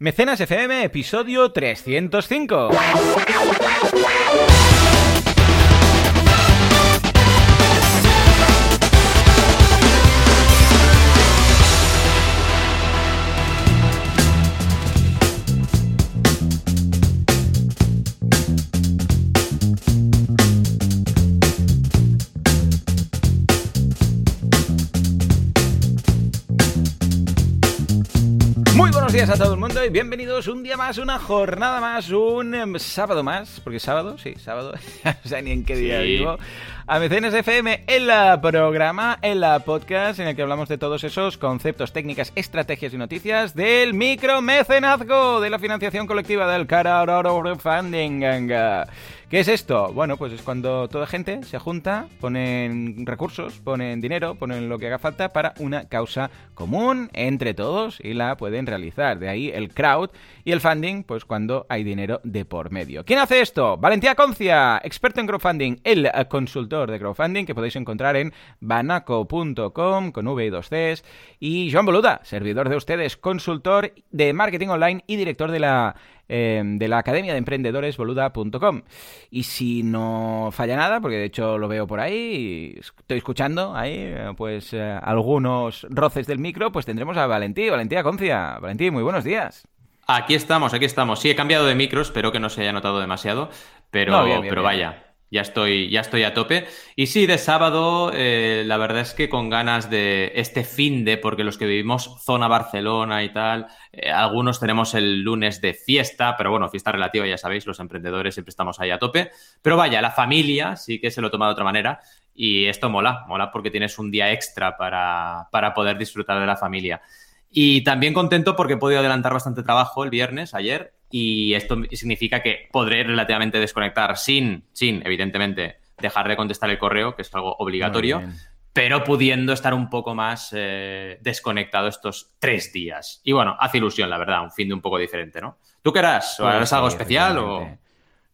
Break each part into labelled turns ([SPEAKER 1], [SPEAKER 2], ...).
[SPEAKER 1] Mecenas FM, episodio 305. A todo el mundo y bienvenidos un día más, una jornada más, un em, sábado más, porque sábado, sí, sábado, no sé ni en qué día
[SPEAKER 2] Sí.
[SPEAKER 1] vivo, a Mecenas FM, el la programa, el la podcast en el que hablamos de todos esos conceptos, técnicas, estrategias y noticias del micromecenazgo, de la financiación colectiva del crowdfunding. ¿Qué es esto? Bueno, pues es cuando toda gente se junta, ponen recursos, ponen dinero, ponen lo que haga falta para una causa común entre todos y la pueden realizar. De ahí el crowd y el funding, pues cuando hay dinero de por medio. ¿Quién hace esto? Valentía Concia, experto en crowdfunding, el consultor de crowdfunding que podéis encontrar en banaco.com con V y dos Cs. Y Joan Boluda, servidor de ustedes, consultor de marketing online y director de la eh, de la Academia de Emprendedores boluda.com. Y si no falla nada, porque de hecho lo veo por ahí, y estoy escuchando ahí, eh, pues eh, algunos roces del micro, pues tendremos a Valentí, Valentía Concia. Valentí, muy buenos días.
[SPEAKER 2] Aquí estamos, aquí estamos. Sí, he cambiado de micro, espero que no se haya notado demasiado, pero,
[SPEAKER 1] No, bien, bien,
[SPEAKER 2] pero
[SPEAKER 1] bien.
[SPEAKER 2] Ya estoy, ya estoy a tope. Y sí, de sábado, eh, la verdad es que con ganas de este fin de, porque los que vivimos zona Barcelona y tal, eh, algunos tenemos el lunes de fiesta, pero bueno, fiesta relativa, ya sabéis, los emprendedores siempre estamos ahí a tope. Pero vaya, la familia sí que se lo toma de otra manera. Y esto mola, mola porque tienes un día extra para, para poder disfrutar de la familia. Y también contento porque he podido adelantar bastante trabajo el viernes, ayer, y esto significa que podré relativamente desconectar sin, sin, evidentemente, dejar de contestar el correo, que es algo obligatorio, pero pudiendo estar un poco más eh, desconectado estos tres días. Y bueno, hace ilusión, la verdad, un fin de un poco diferente, ¿no? ¿Tú qué harás?
[SPEAKER 1] Pues
[SPEAKER 2] ¿Harás algo especial o...?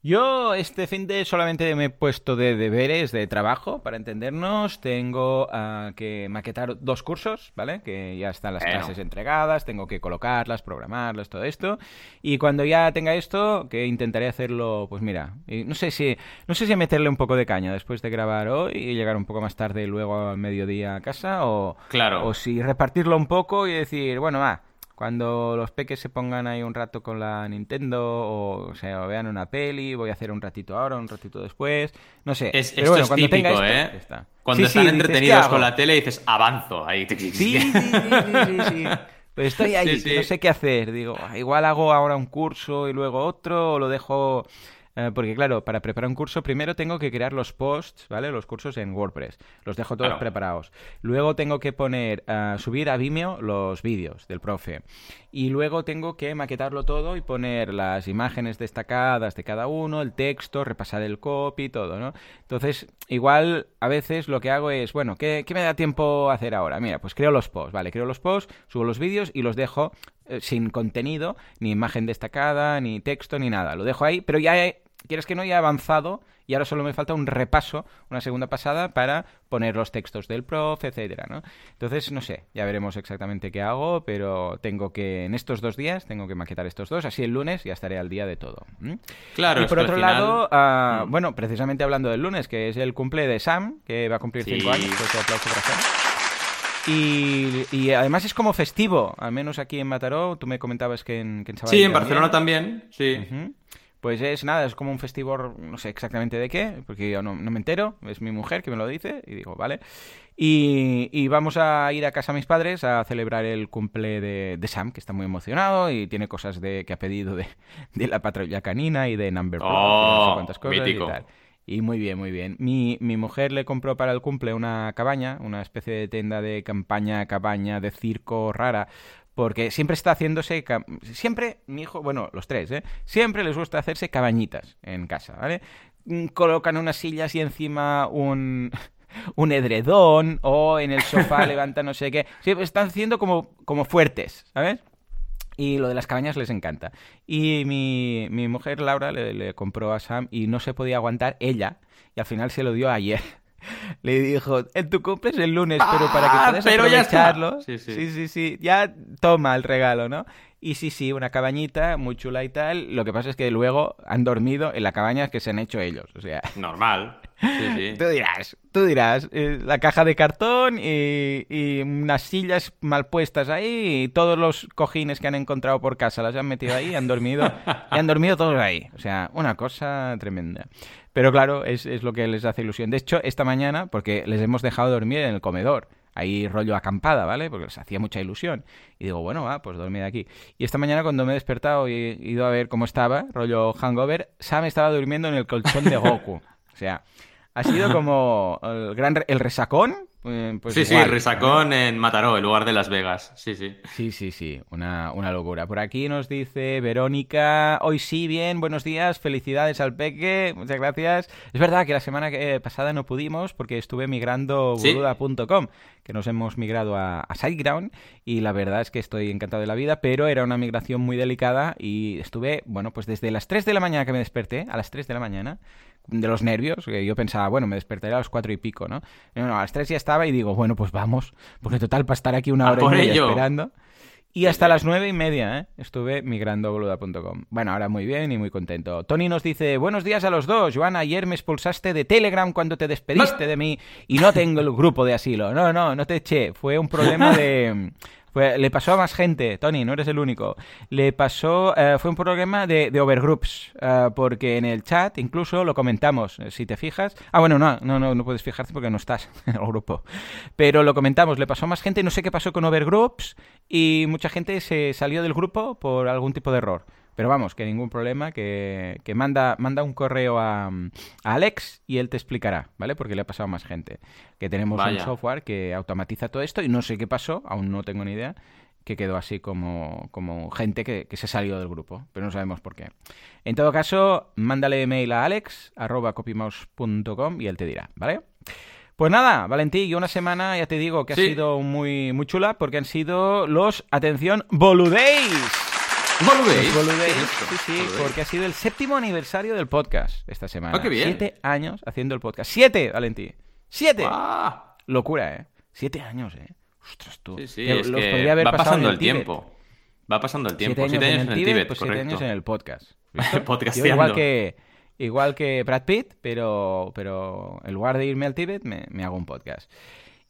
[SPEAKER 1] Yo este fin de solamente me he puesto de deberes de trabajo, para entendernos. Tengo ah, que maquetar dos cursos, ¿vale? Que ya están las
[SPEAKER 2] Bueno.
[SPEAKER 1] clases entregadas, tengo que colocarlas, programarlas, todo esto. Y cuando ya tenga esto, que intentaré hacerlo, pues mira, y no sé si no sé si meterle un poco de caña después de grabar hoy y llegar un poco más tarde luego al mediodía a casa o
[SPEAKER 2] Claro.
[SPEAKER 1] o si repartirlo un poco y decir, bueno, va, cuando los peques se pongan ahí un rato con la Nintendo o, o sea, o vean una peli, voy a hacer un ratito ahora, un ratito después, no sé.
[SPEAKER 2] Es,
[SPEAKER 1] Pero
[SPEAKER 2] esto
[SPEAKER 1] bueno,
[SPEAKER 2] es
[SPEAKER 1] cuando
[SPEAKER 2] típico,
[SPEAKER 1] esto,
[SPEAKER 2] ¿eh?
[SPEAKER 1] está.
[SPEAKER 2] Cuando
[SPEAKER 1] Sí,
[SPEAKER 2] están
[SPEAKER 1] sí,
[SPEAKER 2] entretenidos
[SPEAKER 1] ¿qué
[SPEAKER 2] con la tele dices, avanzo. Ahí.
[SPEAKER 1] Sí, sí, sí, sí, sí, sí. Pues estoy ahí, no sé qué hacer. Digo, "Ah, igual hago ahora un curso y luego otro, o lo dejo... eh, porque claro, para preparar un curso primero tengo que crear los posts, ¿vale? Los cursos en WordPress. Los dejo todos
[SPEAKER 2] Claro.
[SPEAKER 1] preparados. Luego tengo que poner, ah, subir a Vimeo los vídeos del profe. Y luego tengo que maquetarlo todo y poner las imágenes destacadas de cada uno, el texto, repasar el copy, todo, ¿no? Entonces, igual a veces lo que hago es, bueno, ¿qué, qué me da tiempo hacer ahora? Mira, pues creo los posts, ¿vale? Creo los posts, subo los vídeos y los dejo eh, sin contenido, ni imagen destacada, ni texto, ni nada. Lo dejo ahí, pero ya he, quieres que no, ya he avanzado y ahora solo me falta un repaso, una segunda pasada para poner los textos del prof, etcétera, ¿no? Entonces, no sé, ya veremos exactamente qué hago, pero tengo que, en estos dos días, tengo que maquetar estos dos, así el lunes ya estaré al día de todo.
[SPEAKER 2] Claro,
[SPEAKER 1] y por otro
[SPEAKER 2] final-
[SPEAKER 1] lado,
[SPEAKER 2] Mm.
[SPEAKER 1] bueno, precisamente hablando del lunes, que es el cumple de Sam, que va a cumplir
[SPEAKER 2] Sí.
[SPEAKER 1] cinco años, fuerte aplauso para Sam. Y, y además es como festivo, al menos aquí en Mataró, tú me comentabas que en, que en
[SPEAKER 2] Sí, en Barcelona también, sí.
[SPEAKER 1] Pues es nada, es como un festivo, no sé exactamente de qué, porque yo no, no me entero, es mi mujer que me lo dice y digo, vale. Y, y vamos a ir a casa de mis padres a celebrar el cumple de, de Sam, que está muy emocionado y tiene cosas de que ha pedido de, de la patrulla canina y de Number Pro,
[SPEAKER 2] Oh,
[SPEAKER 1] no sé cuántas cosas
[SPEAKER 2] mítico.
[SPEAKER 1] y tal. Y muy bien, muy bien. Mi, mi mujer le compró para el cumple una cabaña, una especie de tienda de campaña, cabaña, de circo rara, porque siempre está haciéndose, siempre, mi hijo, bueno, los tres, ¿eh? Siempre les gusta hacerse cabañitas en casa, ¿vale? Mm, Colocan unas sillas y encima un, un edredón o en el sofá levantan no sé qué. Siempre están haciendo como, como fuertes, ¿sabes? Y lo de las cabañas les encanta. Y mi, mi mujer Laura le, le compró a Sam y no se podía aguantar ella. Y al final se lo dio ayer. Le dijo, en tu cumple es el lunes, pero para que
[SPEAKER 2] Ah,
[SPEAKER 1] puedas aprovecharlo.
[SPEAKER 2] Sí, sí.
[SPEAKER 1] sí, sí, sí, ya toma el regalo, ¿no? Y sí, sí, una cabañita muy chula y tal. Lo que pasa es que luego han dormido en la cabaña que se han hecho ellos. O sea.
[SPEAKER 2] Normal. Sí, sí.
[SPEAKER 1] Tú dirás, tú dirás, eh, la caja de cartón y, y, unas sillas mal puestas ahí y todos los cojines que han encontrado por casa las han metido ahí y han dormido, y han dormido todos ahí. O sea, una cosa tremenda. Pero claro, es, es lo que les hace ilusión. De hecho, esta mañana, porque les hemos dejado dormir en el comedor, ahí rollo acampada, ¿vale? Porque les hacía mucha ilusión. Y digo, bueno, va, pues dormid aquí. Y esta mañana cuando me he despertado y he ido a ver cómo estaba, rollo hangover, Sam estaba durmiendo en el colchón de Goku. O sea, ha sido como el gran el resacón. Eh, Pues
[SPEAKER 2] sí,
[SPEAKER 1] igual,
[SPEAKER 2] sí, Resacón en Mataró, en lugar de Las Vegas. Sí, sí.
[SPEAKER 1] Sí, sí, sí, una, una locura. Por aquí nos dice Verónica, hoy sí, bien, buenos días, felicidades al peque, muchas gracias. Es verdad que la semana que- pasada no pudimos porque estuve migrando
[SPEAKER 2] Sí.
[SPEAKER 1] boluda.com, que nos hemos migrado a, a SiteGround y la verdad es que estoy encantado de la vida, pero era una migración muy delicada y estuve, bueno, pues desde las 3 de la mañana que me desperté, a las 3 de la mañana, de los nervios, que yo pensaba, bueno, me despertaré a las cuatro y pico, ¿no? No, no, a las 3 ya estaba y digo, bueno, pues vamos, porque total, para estar aquí una hora y media
[SPEAKER 2] ello.
[SPEAKER 1] esperando. Y hasta las nueve y media, ¿eh? Estuve migrando a boluda.com. Bueno, ahora muy bien y muy contento. Tony nos dice, buenos días a los dos. Joana, ayer me expulsaste de Telegram cuando te despediste de mí y no tengo el grupo de asilo. No, no, no te eché. Fue un problema de... fue- le pasó a más gente, Tony, no eres el único. Le pasó, eh, fue un problema de, de overgroups, eh, porque en el chat incluso lo comentamos, eh, si te fijas. Ah, bueno, no, no, no, no puedes fijarte porque no estás en el grupo. Pero lo comentamos, le pasó a más gente, no sé qué pasó con overgroups y mucha gente se salió del grupo por algún tipo de error. Pero vamos, que ningún problema, que, que manda, manda un correo a, a Alex y él te explicará, ¿vale? Porque le ha pasado a más gente. Que tenemos un software que automatiza todo esto y no sé qué pasó, aún no tengo ni idea, que quedó así como, como gente que, que se salió del grupo, pero no sabemos por qué. En todo caso, mándale mail a alex, arroba copymouse.com y él te dirá, ¿vale? Pues nada, Valentín, y una semana, ya te digo, que ha sido muy, muy chula, porque han sido los, atención, Boludays. Los Boludays,
[SPEAKER 2] ¿Qué es esto?
[SPEAKER 1] sí, sí, porque ha sido el séptimo aniversario del podcast esta semana.
[SPEAKER 2] Ah, qué bien.
[SPEAKER 1] Siete años haciendo el podcast. ¡Siete, Valentín! ¡Siete! Locura, ¿eh? Siete años, ¿eh? Ostras, tú.
[SPEAKER 2] Sí, sí, es
[SPEAKER 1] los
[SPEAKER 2] que
[SPEAKER 1] podría haber
[SPEAKER 2] va
[SPEAKER 1] pasado
[SPEAKER 2] pasando
[SPEAKER 1] el
[SPEAKER 2] tiempo. Va pasando el tiempo.
[SPEAKER 1] Siete años en el Tíbet, pues siete
[SPEAKER 2] correcto.
[SPEAKER 1] años en el podcast. Yo igual que, igual que Brad Pitt, pero, pero en lugar de irme al Tíbet, me, me hago un podcast.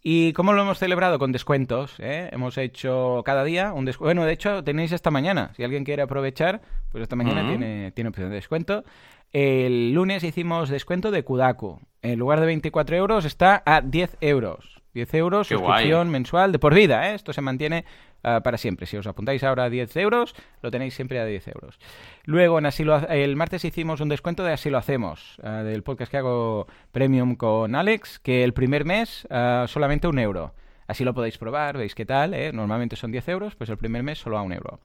[SPEAKER 1] ¿Y cómo lo hemos celebrado? Con descuentos. ¿eh? Hemos hecho cada día un descuento. Bueno, de hecho, tenéis esta mañana. Si alguien quiere aprovechar, pues esta mañana tiene, tiene opción de descuento. El lunes hicimos descuento de Kudaku. En lugar de 24 euros está a 10 euros. 10 euros,
[SPEAKER 2] Qué
[SPEAKER 1] suscripción
[SPEAKER 2] guay.
[SPEAKER 1] mensual de por vida. ¿eh? Esto se mantiene ah, para siempre. Si os apuntáis ahora a 10 euros, lo tenéis siempre a 10 euros. Luego, en Así lo ha- el martes hicimos un descuento de Así lo hacemos, ah, del podcast que hago Premium con Alex, que el primer mes ah, solamente un euro. Así lo podéis probar, veis qué tal. ¿eh? Normalmente son 10 euros, pues el primer mes solo a un euro.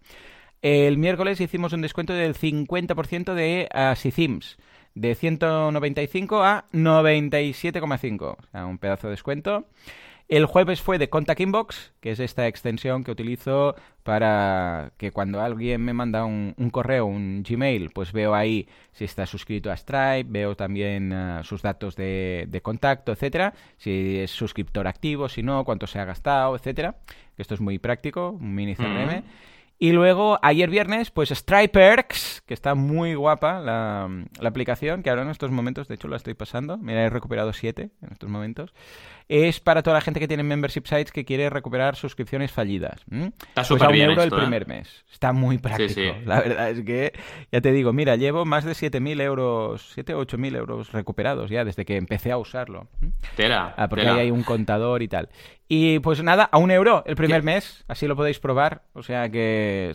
[SPEAKER 1] El miércoles hicimos un descuento del 50% de Así Themes, de 195 a 97,5. O sea, un pedazo de descuento. El jueves fue de Contact Inbox, que es esta extensión que utilizo para que cuando alguien me manda un, correo, un Gmail, pues veo ahí si está suscrito a Stripe, veo también ah, sus datos de, contacto, etcétera, si es suscriptor activo, si no, cuánto se ha gastado, etcétera. Esto es muy práctico, un mini CRM. Y luego, ayer viernes, pues Striperx, que está muy guapa la, la aplicación, que ahora en estos momentos, de hecho, la estoy pasando. Mira, he recuperado siete en estos momentos. Es para toda la gente que tiene membership sites que quiere recuperar suscripciones fallidas.
[SPEAKER 2] Está
[SPEAKER 1] Pues
[SPEAKER 2] súper
[SPEAKER 1] un
[SPEAKER 2] bien
[SPEAKER 1] euro
[SPEAKER 2] esto,
[SPEAKER 1] el
[SPEAKER 2] ¿eh?
[SPEAKER 1] primer mes. Está muy práctico.
[SPEAKER 2] sí.
[SPEAKER 1] La verdad es que, ya te digo, mira, llevo más de 7.000 euros, 7 o 8.000 euros recuperados ya desde que empecé a usarlo.
[SPEAKER 2] Tela.
[SPEAKER 1] Ah, porque
[SPEAKER 2] tela.
[SPEAKER 1] ahí hay un contador y tal. Y pues nada, a un euro el primer
[SPEAKER 2] ¿Qué?
[SPEAKER 1] mes, así lo podéis probar. O sea que,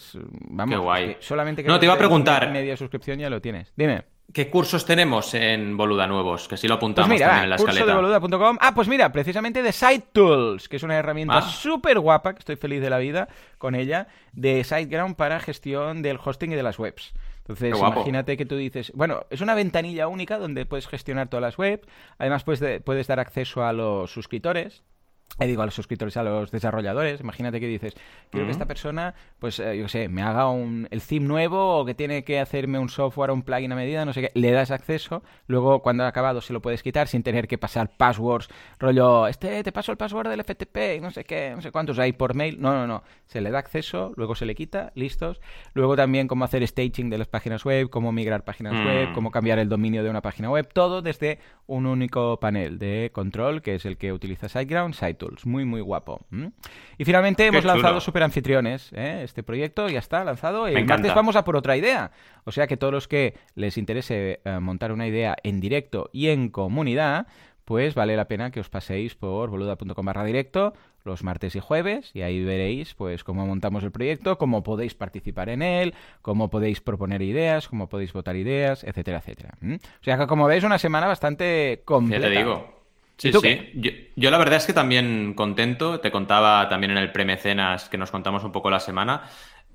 [SPEAKER 1] vamos,
[SPEAKER 2] Qué guay.
[SPEAKER 1] solamente que
[SPEAKER 2] No, te iba a preguntar.
[SPEAKER 1] media suscripción ya lo tienes. Dime.
[SPEAKER 2] ¿Qué cursos tenemos en Boluda nuevos? Que si lo
[SPEAKER 1] Pues
[SPEAKER 2] apuntamos
[SPEAKER 1] mira,
[SPEAKER 2] también en la
[SPEAKER 1] curso
[SPEAKER 2] escaleta.
[SPEAKER 1] de boluda.com. Ah, pues mira, precisamente de Site Tools, que es una herramienta
[SPEAKER 2] Ah.
[SPEAKER 1] súper guapa, que estoy feliz de la vida con ella, de SiteGround para gestión del hosting y de las webs. Entonces, imagínate que tú dices, bueno, es una ventanilla única donde puedes gestionar todas las webs, además puedes, de- puedes dar acceso a los suscriptores, y digo a los suscriptores, a los desarrolladores, imagínate que dices, quiero que esta persona, pues eh, yo sé, me haga un, el theme nuevo o que tiene que hacerme un software o un plugin a medida, no sé qué, le das acceso, luego cuando ha acabado se lo puedes quitar sin tener que pasar passwords, rollo, este te paso el password del FTP, no sé qué, no sé cuántos hay por mail, no, no, no, se le da acceso, luego se le quita, listos, luego también cómo hacer staging de las páginas web, cómo migrar páginas web,
[SPEAKER 2] Mm.
[SPEAKER 1] cómo cambiar el dominio de una página web, todo desde un único panel de control que es el que utiliza SiteGround, SiteTools. Muy, muy guapo. Y finalmente hemos
[SPEAKER 2] chulo.
[SPEAKER 1] lanzado Super Anfitriones. ¿eh? Este proyecto ya está lanzado. El
[SPEAKER 2] Me
[SPEAKER 1] martes vamos a por otra idea. O sea que todos los que les interese eh, montar una idea en directo y en comunidad, pues vale la pena que os paséis por boluda.com barra directo los martes y jueves y ahí veréis pues cómo montamos el proyecto, cómo podéis participar en él, cómo podéis proponer ideas, cómo podéis votar ideas, etcétera, etcétera. O sea que como veis una semana bastante
[SPEAKER 2] Ya
[SPEAKER 1] completa.
[SPEAKER 2] te digo. Sí,
[SPEAKER 1] ¿Y tú
[SPEAKER 2] sí. Yo, yo la verdad es que también contento, te contaba también en el premecenas que nos contamos un poco la semana,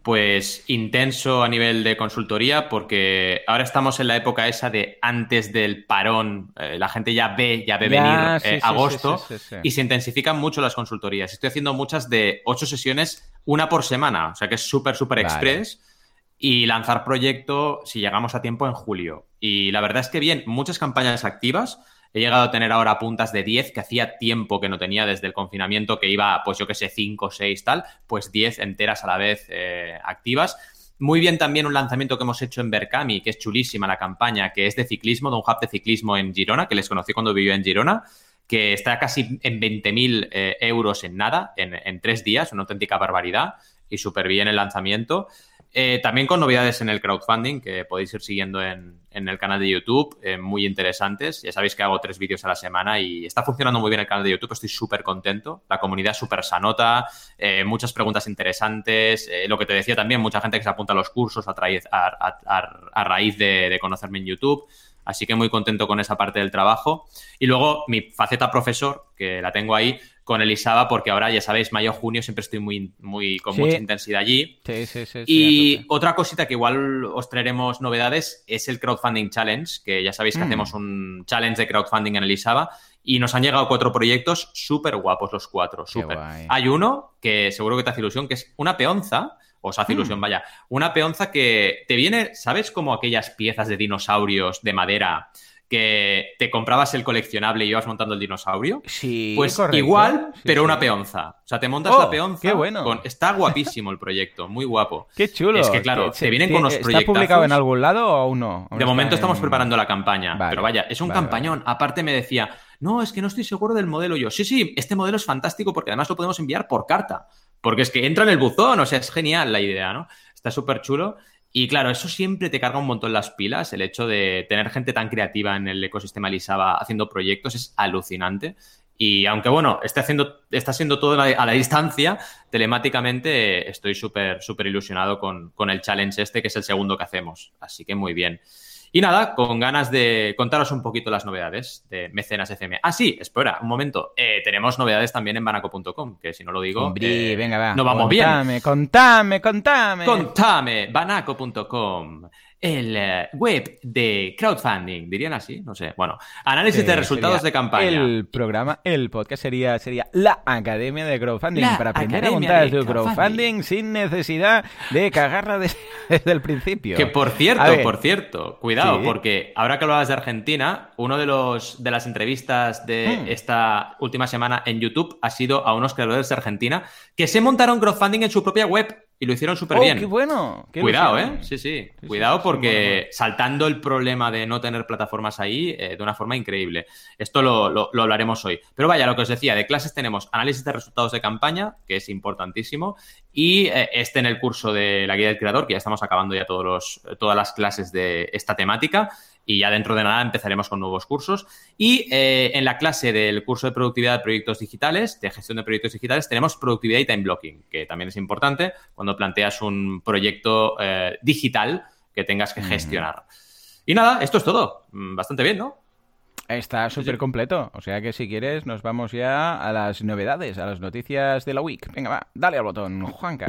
[SPEAKER 2] pues intenso a nivel de consultoría porque ahora estamos en la época esa de antes del parón, eh, la gente ya ve, ya ve
[SPEAKER 1] Ya,
[SPEAKER 2] venir
[SPEAKER 1] sí,
[SPEAKER 2] eh,
[SPEAKER 1] sí,
[SPEAKER 2] agosto
[SPEAKER 1] sí.
[SPEAKER 2] y se intensifican mucho las consultorías. Estoy haciendo muchas de ocho sesiones, una por semana, o sea que es súper, súper
[SPEAKER 1] Vale.
[SPEAKER 2] express y lanzar proyecto si llegamos a tiempo en julio. Y la verdad es que bien, muchas campañas activas. He llegado a tener ahora puntas de 10 que hacía tiempo que no tenía desde el confinamiento, que iba, pues yo que sé, 5, 6, tal, pues 10 enteras a la vez eh, activas. Muy bien también un lanzamiento que hemos hecho en Berkami, que es chulísima la campaña, que es de ciclismo, de un hub de ciclismo en Girona, que les conocí cuando vivía en Girona, que está casi en 20.000 eh, euros en nada, en, en tres días, una auténtica barbaridad y súper bien el lanzamiento. Eh, también con novedades en el crowdfunding que podéis ir siguiendo en, en el canal de YouTube, eh, muy interesantes. Ya sabéis que hago tres vídeos a la semana y está funcionando muy bien el canal de YouTube, estoy súper contento. La comunidad súper sanota, eh, muchas preguntas interesantes. lo que te decía también, mucha gente que se apunta a los cursos a, a- raíz de conocerme en YouTube. Así que muy contento con esa parte del trabajo. Y luego mi faceta profesor, que la tengo ahí con Elisaba, porque ahora ya sabéis, mayo, junio siempre estoy muy, muy con
[SPEAKER 1] Sí.
[SPEAKER 2] mucha intensidad allí.
[SPEAKER 1] Sí, sí, sí,
[SPEAKER 2] Y otra cosita que igual os traeremos novedades es el Crowdfunding Challenge, que ya sabéis que
[SPEAKER 1] Mm.
[SPEAKER 2] hacemos un challenge de crowdfunding en Elisaba y nos han llegado cuatro proyectos súper guapos los cuatro, súper. Hay uno que seguro que te hace ilusión, que es una peonza, os hace
[SPEAKER 1] Mm.
[SPEAKER 2] ilusión, vaya, una peonza que te viene, ¿sabes? Como aquellas piezas de dinosaurios de madera que te comprabas el coleccionable y ibas montando el dinosaurio.
[SPEAKER 1] Sí,
[SPEAKER 2] Pues
[SPEAKER 1] correcto.
[SPEAKER 2] igual,
[SPEAKER 1] Sí,
[SPEAKER 2] pero
[SPEAKER 1] sí.
[SPEAKER 2] una peonza. O sea, te montas
[SPEAKER 1] Oh,
[SPEAKER 2] la peonza.
[SPEAKER 1] qué bueno.
[SPEAKER 2] con- Está guapísimo el proyecto, muy guapo.
[SPEAKER 1] Qué chulo.
[SPEAKER 2] Es que, claro,
[SPEAKER 1] Que
[SPEAKER 2] te
[SPEAKER 1] se-
[SPEAKER 2] vienen con unos
[SPEAKER 1] ¿Está
[SPEAKER 2] proyectazos.
[SPEAKER 1] publicado en algún lado o aún no? Aún
[SPEAKER 2] De
[SPEAKER 1] está
[SPEAKER 2] momento estamos preparando la campaña,
[SPEAKER 1] Vale,
[SPEAKER 2] pero vaya, es un
[SPEAKER 1] vale,
[SPEAKER 2] campañón. Aparte me decía, no, es que no estoy seguro del modelo yo. Sí, sí, este modelo es fantástico porque además lo podemos enviar por carta. Porque es que entra en el buzón, o sea, es genial la idea, ¿no? Está súper chulo. Y claro, eso siempre te carga un montón las pilas. El hecho de tener gente tan creativa en el ecosistema Elisaba haciendo proyectos es alucinante. Y aunque bueno, esté haciendo, está siendo todo a la, distancia, telemáticamente estoy súper, súper ilusionado con, con el challenge este, que es el segundo que hacemos. Así que muy bien. Y nada, con ganas de contaros un poquito las novedades de Mecenas FM. Ah, sí, espera, un momento. Eh, tenemos novedades también en banaco.com, que si no lo digo,
[SPEAKER 1] Hombre,
[SPEAKER 2] eh,
[SPEAKER 1] venga, va.
[SPEAKER 2] no vamos bien.
[SPEAKER 1] Contame, contame, contame.
[SPEAKER 2] Contame, banaco.com, el eh, web de crowdfunding, dirían así, no sé. Bueno, análisis de
[SPEAKER 1] Eh,
[SPEAKER 2] resultados de campaña.
[SPEAKER 1] El programa, el podcast sería, sería la Academia de Crowdfunding
[SPEAKER 2] La
[SPEAKER 1] para aprender a montar tu
[SPEAKER 2] Crowdfunding.
[SPEAKER 1] sin necesidad de cagarla de- desde el principio.
[SPEAKER 2] Que por cierto, por cierto, cuidado,
[SPEAKER 1] Sí.
[SPEAKER 2] porque ahora que hablabas de Argentina, uno de los de las entrevistas de
[SPEAKER 1] Hmm.
[SPEAKER 2] esta última semana en YouTube ha sido a unos creadores de Argentina que se montaron crowdfunding en su propia web y lo hicieron súper
[SPEAKER 1] Oh,
[SPEAKER 2] bien.
[SPEAKER 1] qué bueno. qué
[SPEAKER 2] Cuidado,
[SPEAKER 1] ilusión.
[SPEAKER 2] ¿eh? Sí, sí.
[SPEAKER 1] sí,
[SPEAKER 2] Cuidado
[SPEAKER 1] sí,
[SPEAKER 2] porque saltando el problema de no tener plataformas ahí eh, de una forma increíble. Esto lo, lo- lo hablaremos hoy. Pero vaya, lo que os decía, de clases tenemos análisis de resultados de campaña, que es importantísimo, y eh, este en el curso de la guía del creador, que ya estamos acabando ya todos los, todas las clases de esta temática. Y ya dentro de nada empezaremos con nuevos cursos. Y eh, en la clase del curso de productividad de proyectos digitales, de gestión de proyectos digitales, tenemos productividad y time blocking, que también es importante cuando planteas un proyecto eh, digital que tengas que gestionar. Y nada, esto es todo. Mm, Bastante bien, ¿no?
[SPEAKER 1] Está súper completo. O sea que si quieres, nos vamos ya a las novedades, a las noticias de la week. Venga, va, dale al botón, Juanca.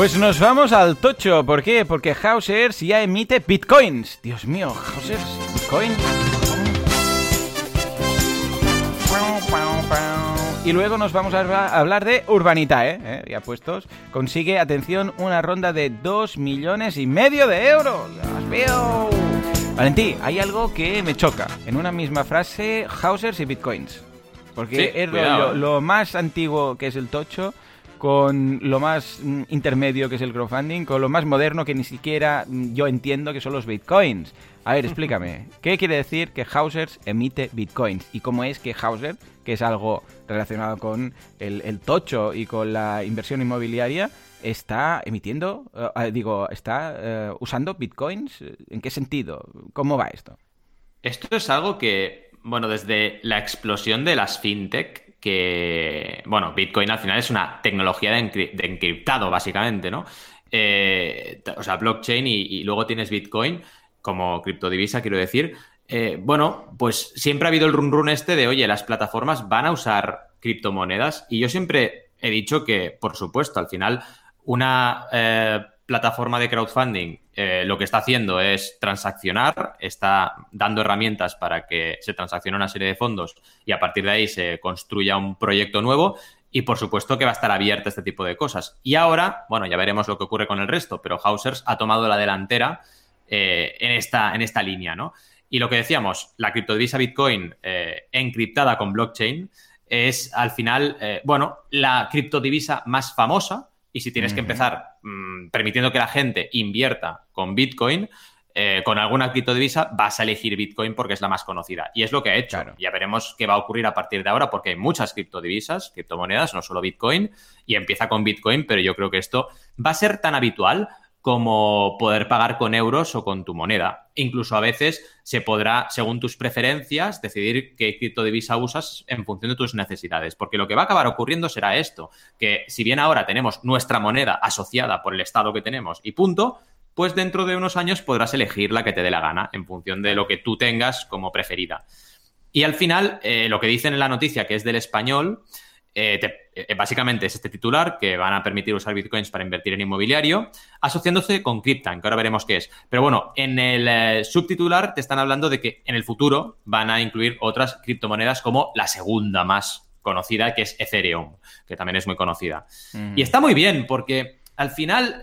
[SPEAKER 1] Pues nos vamos al tocho. ¿Por qué? Porque Hausers ya emite bitcoins. Dios mío, Hausers, bitcoin. Y luego nos vamos a hablar de Urbanitae, ¿eh? ya puestos. Consigue, atención, una ronda de 2 millones y medio de euros. ¡Las veo! Valentí, hay algo que me choca. En una misma frase, Hausers y Bitcoins. Porque es lo, lo, más antiguo que es el tocho con lo más mm, intermedio que es el crowdfunding, con lo más moderno que ni siquiera mm, yo entiendo que son los bitcoins. A ver, explícame, ¿qué quiere decir que Hausers emite bitcoins? ¿Y cómo es que Hauser, que es algo relacionado con el, tocho y con la inversión inmobiliaria, está emitiendo, eh, eh, digo, está eh, usando bitcoins? ¿En qué sentido? ¿Cómo va esto?
[SPEAKER 2] Esto es algo que, bueno, desde la explosión de las fintech, que, bueno, Bitcoin al final es una tecnología de, encriptado, básicamente, ¿no? Eh, o sea, blockchain y, luego tienes Bitcoin como criptodivisa, quiero decir. Eh, bueno, pues siempre ha habido el run run este de, oye, las plataformas van a usar criptomonedas y yo siempre he dicho que, por supuesto, al final una eh, plataforma de crowdfunding eh, lo que está haciendo es transaccionar, está dando herramientas para que se transaccione una serie de fondos y a partir de ahí se construya un proyecto nuevo. Y por supuesto que va a estar abierta este tipo de cosas. Y ahora, bueno, ya veremos lo que ocurre con el resto, pero Hausers ha tomado la delantera eh, en, esta, en esta línea, ¿no? Y lo que decíamos, la criptodivisa Bitcoin eh, encriptada con blockchain es al final, bueno, la criptodivisa más famosa, y si tienes que empezar mm, permitiendo que la gente invierta con Bitcoin, eh, con alguna criptodivisa, vas a elegir Bitcoin porque es la más conocida. Y es lo que ha hecho. Ya veremos qué va a ocurrir a partir de ahora porque hay muchas criptodivisas, criptomonedas, no solo Bitcoin, y empieza con Bitcoin, pero yo creo que esto va a ser tan habitual como poder pagar con euros o con tu moneda. Incluso a veces se podrá, según tus preferencias, decidir qué criptodivisa usas en función de tus necesidades. Porque lo que va a acabar ocurriendo será esto, que si bien ahora tenemos nuestra moneda asociada por el estado que tenemos y punto, pues dentro de unos años podrás elegir la que te dé la gana en función de lo que tú tengas como preferida. Y al final, eh, lo que dicen en la noticia, que es del español, eh, eh, básicamente es este titular que van a permitir usar bitcoins para invertir en inmobiliario, asociándose con Cryptan, que ahora veremos qué es. Pero bueno, en el eh, subtitular te están hablando de que en el futuro van a incluir otras criptomonedas como la segunda más conocida, que es Ethereum, que también es muy conocida. Y está muy bien, porque al final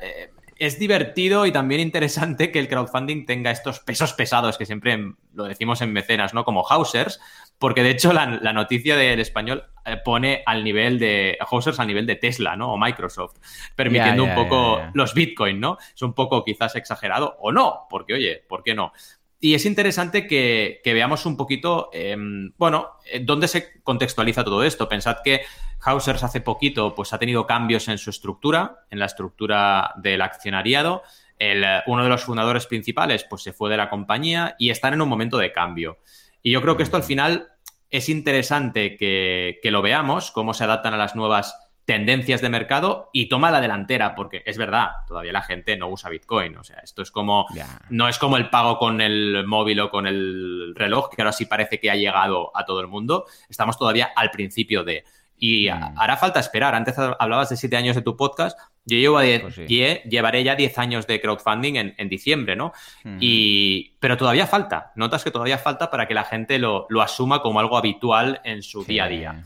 [SPEAKER 2] es divertido y también interesante que el crowdfunding tenga estos pesos pesados que siempre lo decimos en mecenas, ¿no? Como Hausers, porque de hecho la, noticia del español eh, pone al nivel de Hausers al nivel de Tesla, ¿no? O Microsoft, permitiendo un poco los Bitcoin, ¿no? Es un poco quizás exagerado o no, porque oye, ¿por qué no? Y es interesante que, veamos un poquito, em, bueno, eh, dónde se contextualiza todo esto. Pensad que Hausers hace poquito pues, ha tenido cambios en su estructura, en la estructura del accionariado. El, eh, uno de los fundadores principales pues, se fue de la compañía y están en un momento de cambio. Y yo creo que esto al final es interesante que, que lo veamos, cómo se adaptan a las nuevas tendencias de mercado y toma la delantera, porque es verdad, todavía la gente no usa Bitcoin. O sea, esto es como. No es como el pago con el móvil o con el reloj, que ahora sí parece que ha llegado a todo el mundo. Estamos todavía al principio de. Y mm. hará falta esperar. Antes hablabas de siete años de tu podcast. Yo llevo pues llevaré ya diez años de crowdfunding en, diciembre, ¿no? y, pero todavía falta. Notas que todavía falta para que la gente lo, asuma como algo habitual en su día a día.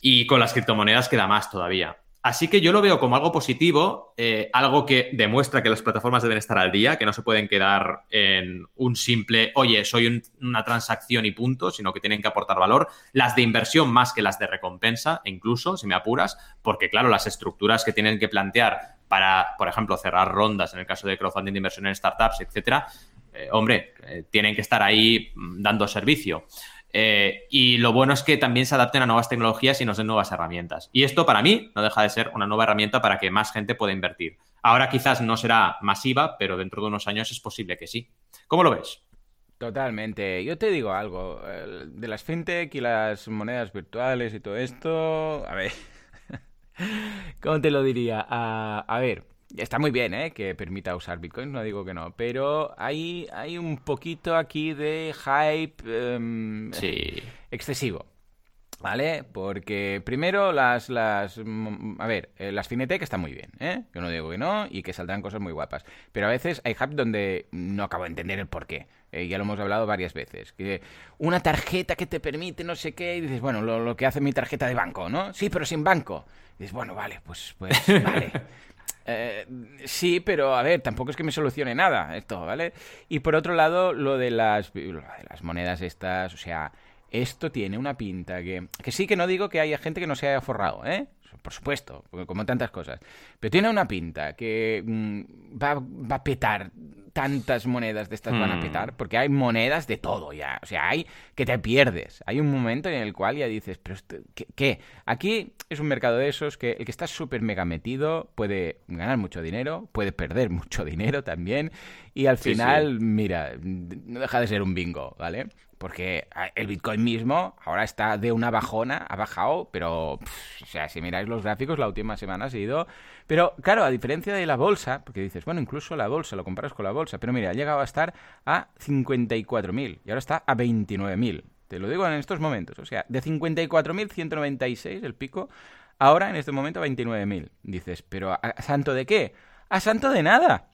[SPEAKER 2] Y con las criptomonedas queda más todavía. Así que yo lo veo como algo positivo, eh, algo que demuestra que las plataformas deben estar al día, que no se pueden quedar en un simple, oye, soy una transacción y punto, sino que tienen que aportar valor. Las de inversión más que las de recompensa, incluso, si me apuras, porque claro, las estructuras que tienen que plantear para, por ejemplo, cerrar rondas en el caso de crowdfunding de inversión en startups, etcétera, eh, hombre, eh, tienen que estar ahí mm, dando servicio. Eh, y lo bueno es que también se adapten a nuevas tecnologías y nos den nuevas herramientas. Y esto para mí no deja de ser una nueva herramienta para que más gente pueda invertir. Ahora quizás no será masiva, pero dentro de unos años es posible que sí. ¿Cómo lo ves?
[SPEAKER 1] Totalmente. Yo te digo algo. De las fintech y las monedas virtuales y todo esto. A ver. ¿Cómo te lo diría? a ver. Está muy bien, ¿eh? Que permita usar Bitcoin, no digo que no, pero hay, hay un poquito aquí de hype em, excesivo. ¿Vale? Porque primero las, las, mm, a ver, eh, las Cinetec están muy bien, ¿eh? Yo no digo que no y que saldrán cosas muy guapas. Pero a veces hay hubs donde no acabo de entender el porqué. Eh, ya lo hemos hablado varias veces. Que una tarjeta que te permite no sé qué y dices, bueno, lo, lo que hace mi tarjeta de banco, ¿no? Sí, pero sin banco. Y dices, bueno, vale, pues, pues, vale. Eh, sí, pero a ver, tampoco es que me solucione nada esto, ¿vale? Y por otro lado, lo de las, lo de las monedas estas, o sea, esto tiene una pinta que... Que sí que no digo que haya gente que no se haya forrado, ¿eh? Por supuesto, como tantas cosas. Pero tiene una pinta que mm, va, va, a petar. Tantas monedas de estas van a
[SPEAKER 2] Hmm.
[SPEAKER 1] petar. Porque hay monedas de todo ya. O sea, hay que te pierdes. Hay un momento en el cual ya dices, pero esto, ¿qué, ¿qué? Aquí es un mercado de esos que el que está súper mega metido puede ganar mucho dinero, puede perder mucho dinero también. Y al
[SPEAKER 2] Sí,
[SPEAKER 1] final, mira, no deja de ser un bingo, ¿vale? Porque el Bitcoin mismo ahora está de una bajona, ha bajado, pero, o sea, si miráis los gráficos, la última semana ha sido... Pero, claro, a diferencia de la bolsa, porque dices, bueno, incluso la bolsa, lo comparas con la bolsa, pero mira, ha llegado a estar a 54.000 y ahora está a 29.000. Te lo digo en estos momentos, o sea, de 54.196 el pico, ahora en este momento a 29.000. Dices, pero ¿a, ¿a santo de qué? A santo de nada.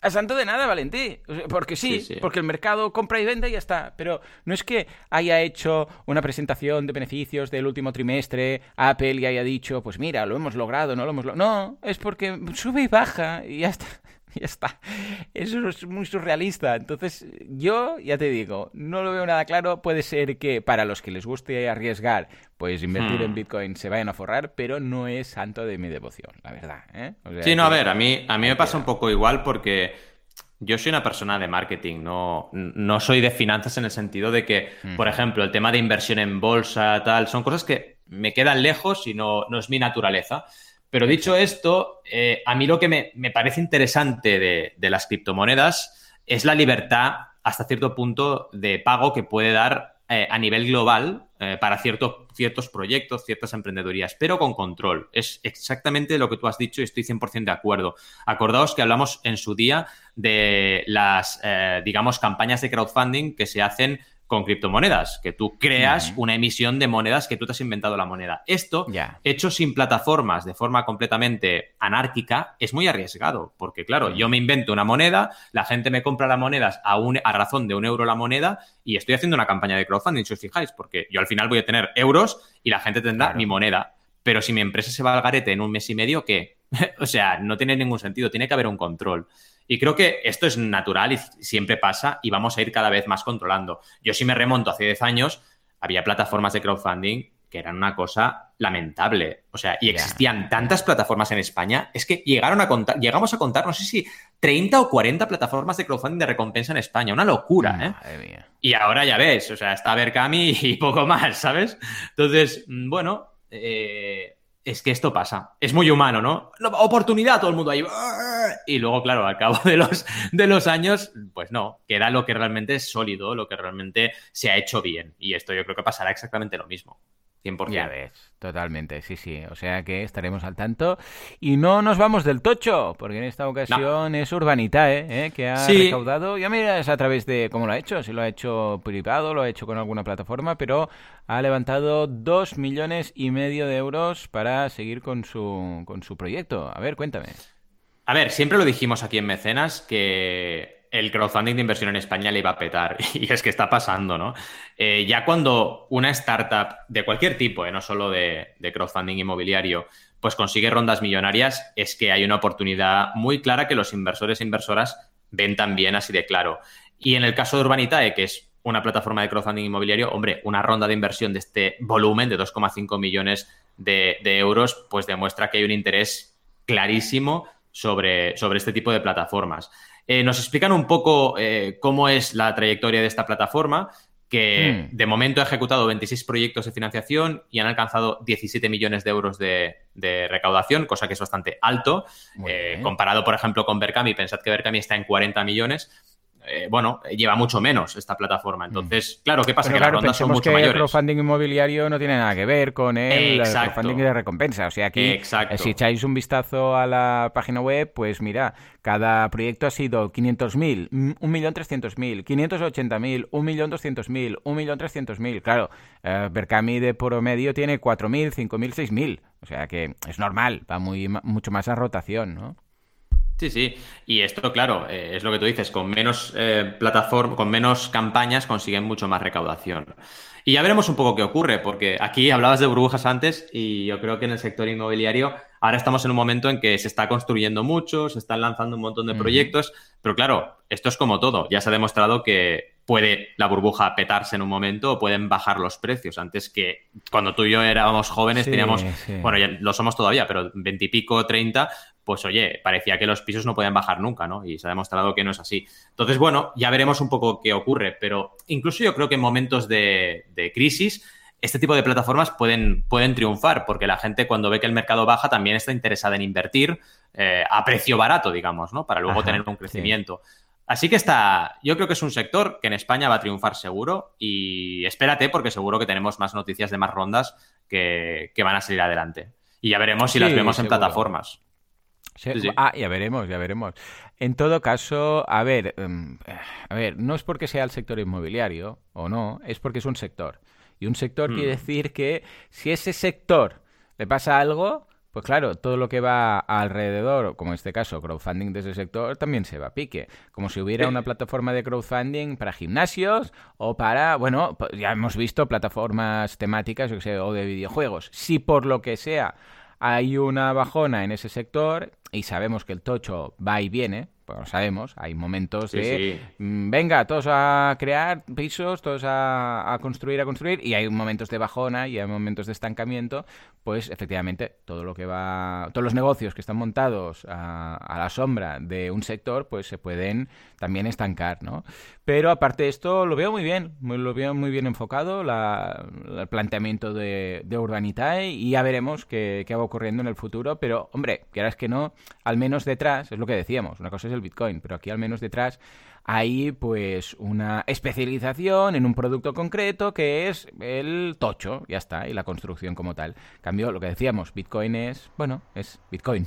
[SPEAKER 1] A santo de nada, Valentí. Porque sí,
[SPEAKER 2] Sí, sí.
[SPEAKER 1] porque el mercado compra y vende y ya está. Pero no es que haya hecho una presentación de beneficios del último trimestre, Apple y haya dicho, pues mira, lo hemos logrado, no lo hemos logrado. No, es porque sube y baja y ya está. Ya está. Eso es muy surrealista. Entonces, yo ya te digo, no lo veo nada claro. Puede ser que para los que les guste arriesgar, pues invertir
[SPEAKER 2] Hmm.
[SPEAKER 1] en Bitcoin se vayan a forrar, pero no es santo de mi devoción, la verdad. ¿eh? O sea
[SPEAKER 2] Sí, no, a ver, a mí, a mí me pasa un poco igual porque yo soy una persona de marketing, no, no soy de finanzas en el sentido de que, por ejemplo, el tema de inversión en bolsa, tal, son cosas que me quedan lejos y no, no es mi naturaleza. Pero dicho esto, eh, a mí lo que me, me parece interesante de, de las criptomonedas es la libertad hasta cierto punto de pago que puede dar eh, a nivel global eh, para ciertos, ciertos proyectos, ciertas emprendedurías, pero con control. Es exactamente lo que tú has dicho y estoy 100% de acuerdo. Acordaos que hablamos en su día de las, digamos, campañas de crowdfunding que se hacen con criptomonedas, que tú creas una emisión de monedas que tú te has inventado la moneda. Esto, hecho sin plataformas, de forma completamente anárquica, es muy arriesgado, porque claro, yo me invento una moneda, la gente me compra las monedas a, un, a razón de un euro la moneda y estoy haciendo una campaña de crowdfunding, si os fijáis, porque yo al final voy a tener euros y la gente tendrá
[SPEAKER 1] Claro.
[SPEAKER 2] mi moneda. Pero si mi empresa se va al garete en un mes y medio, ¿qué? o sea, no tiene ningún sentido, tiene que haber un control. Y creo que esto es natural y siempre pasa y vamos a ir cada vez más controlando. Yo si me remonto hace 10 años, había plataformas de crowdfunding que eran una cosa lamentable. O sea, y existían tantas plataformas en España, es que llegaron a contar, llegamos a contar, no sé si 30 o 40 plataformas de crowdfunding de recompensa en España. Una locura, ¿eh?
[SPEAKER 1] Madre mía.
[SPEAKER 2] Y ahora ya ves, o sea, está Berkami y poco más, ¿sabes? Entonces, mm, bueno, eh, es que esto pasa. Es muy humano, ¿no? Oportunidad, todo el mundo ahí. Y luego, claro, al cabo de los, de los años, pues no, queda lo que realmente es sólido, lo que realmente se ha hecho bien. Y esto yo creo que pasará exactamente lo mismo. 100%.
[SPEAKER 1] Ya ves, totalmente, sí, sí. O sea que estaremos al tanto. Y no nos vamos del tocho, porque en esta ocasión es Urbanitae, ¿eh? que ha
[SPEAKER 2] Sí.
[SPEAKER 1] recaudado. Ya miras a través de cómo lo ha hecho, si lo ha hecho privado, lo ha hecho con alguna plataforma, pero ha levantado dos millones y medio de euros para seguir con su, con su proyecto. A ver, cuéntame.
[SPEAKER 2] A ver, siempre lo dijimos aquí en Mecenas que el crowdfunding de inversión en España le iba a petar. Y es que está pasando, ¿no? Eh, ya cuando una startup de cualquier tipo, eh, no solo de, crowdfunding inmobiliario, pues consigue rondas millonarias, es que hay una oportunidad muy clara que los inversores e inversoras ven también así de claro. Y en el caso de Urbanitae, que es una plataforma de crowdfunding inmobiliario, hombre, una ronda de inversión de este volumen de 2,5 millones de, de euros, pues demuestra que hay un interés clarísimo sobre, sobre este tipo de plataformas. Eh, nos explican un poco eh, cómo es la trayectoria de esta plataforma, que
[SPEAKER 1] Hmm.
[SPEAKER 2] de momento ha ejecutado 26 proyectos de financiación y han alcanzado 17 millones de euros de, de recaudación, cosa que es bastante alto. Eh, comparado, por ejemplo, con Berkami, pensad que Berkami está en 40 millones. Eh, bueno, lleva mucho menos esta plataforma. Mm. Entonces, claro, ¿qué pasa?
[SPEAKER 1] que las rondas son mucho que mayores. El crowdfunding inmobiliario no tiene nada que ver con el crowdfunding de recompensa. O sea, que eh, si echáis un vistazo a la página web, pues mira, cada proyecto ha sido 500.000, 1.300.000, 580.000, 1.200.000, 1.300.000. Claro, eh, Berkami de promedio tiene 4.000, 5.000, 6.000. O sea que es normal, va muy, mucho más a rotación, ¿no?
[SPEAKER 2] Sí, sí. Y esto, claro, eh, es lo que tú dices, con menos eh, plataforma, con menos campañas consiguen mucho más recaudación. Y ya veremos un poco qué ocurre, porque aquí hablabas de burbujas antes y yo creo que en el sector inmobiliario ahora estamos en un momento en que se está construyendo mucho, se están lanzando un montón de proyectos, pero claro, esto es como todo. Ya se ha demostrado que puede la burbuja petarse en un momento o pueden bajar los precios. Antes que cuando tú y yo éramos jóvenes teníamos, bueno, ya lo somos todavía, pero veintipico, treinta, pues oye, parecía que los pisos no podían bajar nunca, ¿no? Y se ha demostrado que no es así. Entonces, bueno, ya veremos un poco qué ocurre, pero incluso yo creo que en momentos de, crisis, este tipo de plataformas pueden, pueden triunfar, porque la gente cuando ve que el mercado baja también está interesada en invertir eh, a precio barato, digamos, ¿no? Para luego tener un crecimiento. Así que está, yo creo que es un sector que en España va a triunfar seguro y espérate porque seguro que tenemos más noticias de más rondas que, van a salir adelante. Y ya veremos si las vemos en plataformas.
[SPEAKER 1] Ah, ya veremos, ya veremos. En todo caso, a ver, em, a ver, no es porque sea el sector inmobiliario o no, es porque es un sector. Y un sector quiere mm. decir que si ese sector le pasa algo, pues claro, todo lo que va alrededor, como en este caso, crowdfunding de ese sector, también se va a pique. Como si hubiera una plataforma de crowdfunding para gimnasios o para, bueno, pues ya hemos visto plataformas temáticas o de videojuegos. Si por lo que sea hay una bajona en ese sector y sabemos que el tocho va y viene, pues lo sabemos, hay momentos de, mm, venga, todos a crear pisos, todos a, construir, a construir, y hay momentos de bajona y hay momentos de estancamiento, pues efectivamente todo lo que va, todos los negocios que están montados a, la sombra de un sector, pues se pueden también estancar, ¿no? Pero aparte de esto, lo veo muy bien, lo veo muy bien enfocado, el planteamiento de, de Urbanitae, y ya veremos qué, qué va ocurriendo en el futuro, pero hombre, quieras que no, al menos detrás, es lo que decíamos, una cosa es el Bitcoin, pero aquí al menos detrás hay pues una especialización en un producto concreto que es el tocho, ya está, y la construcción como tal. Cambio, lo que decíamos, Bitcoin es, bueno, es Bitcoin.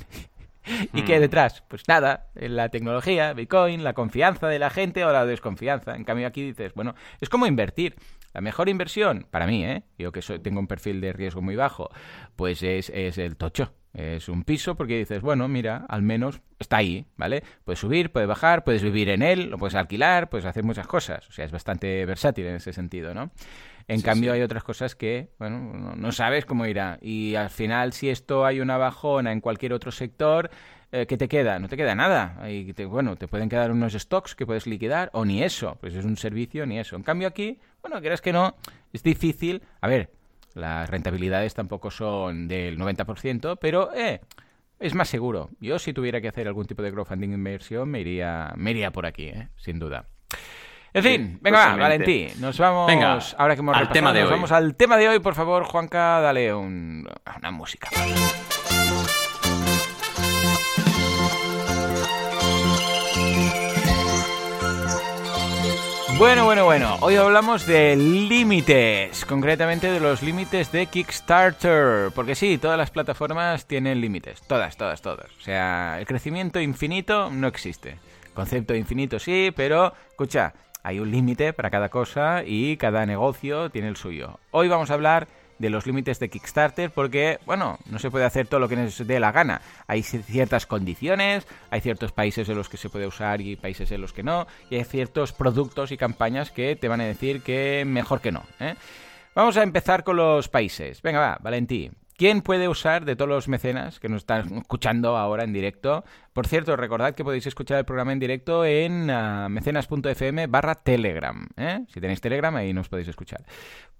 [SPEAKER 1] ¿Y qué hmm. detrás? Pues nada, la tecnología, Bitcoin, la confianza de la gente o la desconfianza. En cambio aquí dices, bueno, es como invertir. La mejor inversión, para mí, ¿eh? yo que soy, tengo un perfil de riesgo muy bajo, pues es, es el tocho. Es un piso porque dices, bueno, mira, al menos está ahí, ¿vale? Puedes subir, puedes bajar, puedes vivir en él, lo puedes alquilar, puedes hacer muchas cosas. O sea, es bastante versátil en ese sentido, ¿no? En cambio, hay otras cosas que, bueno, no, sabes cómo irá. Y al final, si esto hay una bajona en cualquier otro sector, eh, ¿qué te queda? No te queda nada. Bueno, te pueden quedar unos stocks que puedes liquidar, o ni eso, pues es un servicio, ni eso. En cambio, aquí, bueno, quieras que no, es difícil. A ver, las rentabilidades tampoco son del 90%, pero eh, es más seguro. Yo si tuviera que hacer algún tipo de crowdfunding inversión me iría, me iría por aquí, eh, sin duda. En fin, venga, Valentí, nos vamos, ahora que hemos al tema de nos vamos al tema de hoy, por favor, Juanca, dale un, una música. Bueno, bueno, bueno. Hoy hablamos de límites, concretamente de los límites de Kickstarter. Porque sí, todas las plataformas tienen límites. Todas, todas, todas. O sea, el crecimiento infinito no existe. Concepto infinito sí, pero escucha, hay un límite para cada cosa y cada negocio tiene el suyo. Hoy vamos a hablar de los límites de Kickstarter porque, bueno, no se puede hacer todo lo que nos dé la gana. Hay ciertas condiciones, hay ciertos países en los que se puede usar y países en los que no, y hay ciertos productos y campañas que te van a decir que mejor que no. ¿eh? Vamos a empezar con los países. Venga, va, Valentí. ¿Quién puede usar de todos los mecenas que nos están escuchando ahora en directo? Por cierto, recordad que podéis escuchar el programa en directo en uh, mecenas.fm barra Telegram. ¿eh? Si tenéis Telegram, ahí nos podéis escuchar.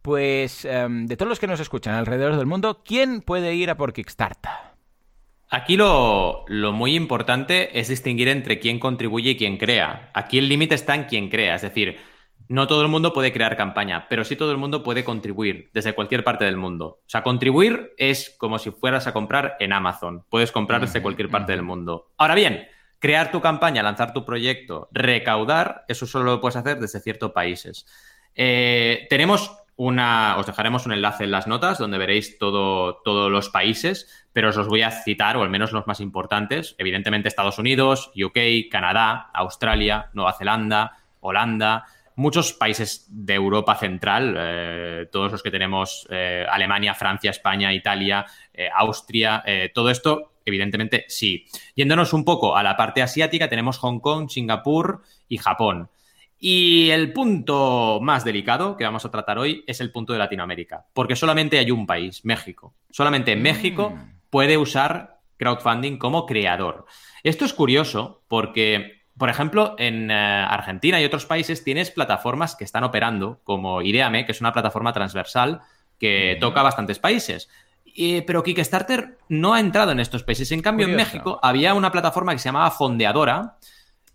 [SPEAKER 1] Pues em, de todos los que nos escuchan alrededor del mundo, ¿quién puede ir a por Kickstarter?
[SPEAKER 2] Aquí lo, lo, muy importante es distinguir entre quién contribuye y quién crea. Aquí el límite está en quién crea, es decir, no todo el mundo puede crear campaña, pero sí todo el mundo puede contribuir desde cualquier parte del mundo. O sea, contribuir es como si fueras a comprar en Amazon. Puedes comprar desde cualquier parte del mundo. Ahora bien, crear tu campaña, lanzar tu proyecto, recaudar, eso solo lo puedes hacer desde ciertos países. Eh, tenemos una, os dejaremos un enlace en las notas donde veréis todo, todos los países, pero os los voy a citar, o al menos los más importantes. Evidentemente Estados Unidos, UK, Canadá, Australia, Nueva Zelanda, Holanda, muchos países de Europa Central, eh, todos los que tenemos eh, Alemania, Francia, España, Italia, eh, Austria, todo esto, evidentemente sí. Yéndonos un poco a la parte asiática, tenemos Hong Kong, Singapur y Japón. Y el punto más delicado que vamos a tratar hoy es el punto de Latinoamérica, porque solamente hay un país, México. Solamente
[SPEAKER 1] Mm.
[SPEAKER 2] México puede usar crowdfunding como creador. Esto es curioso porque, por ejemplo, en eh, Argentina y otros países tienes plataformas que están operando, como Ideame, que es una plataforma transversal que
[SPEAKER 1] Ujú.
[SPEAKER 2] toca a bastantes países. Eh, pero Kickstarter no ha entrado en estos países. En cambio, en. México había una plataforma que se llamaba Fondeadora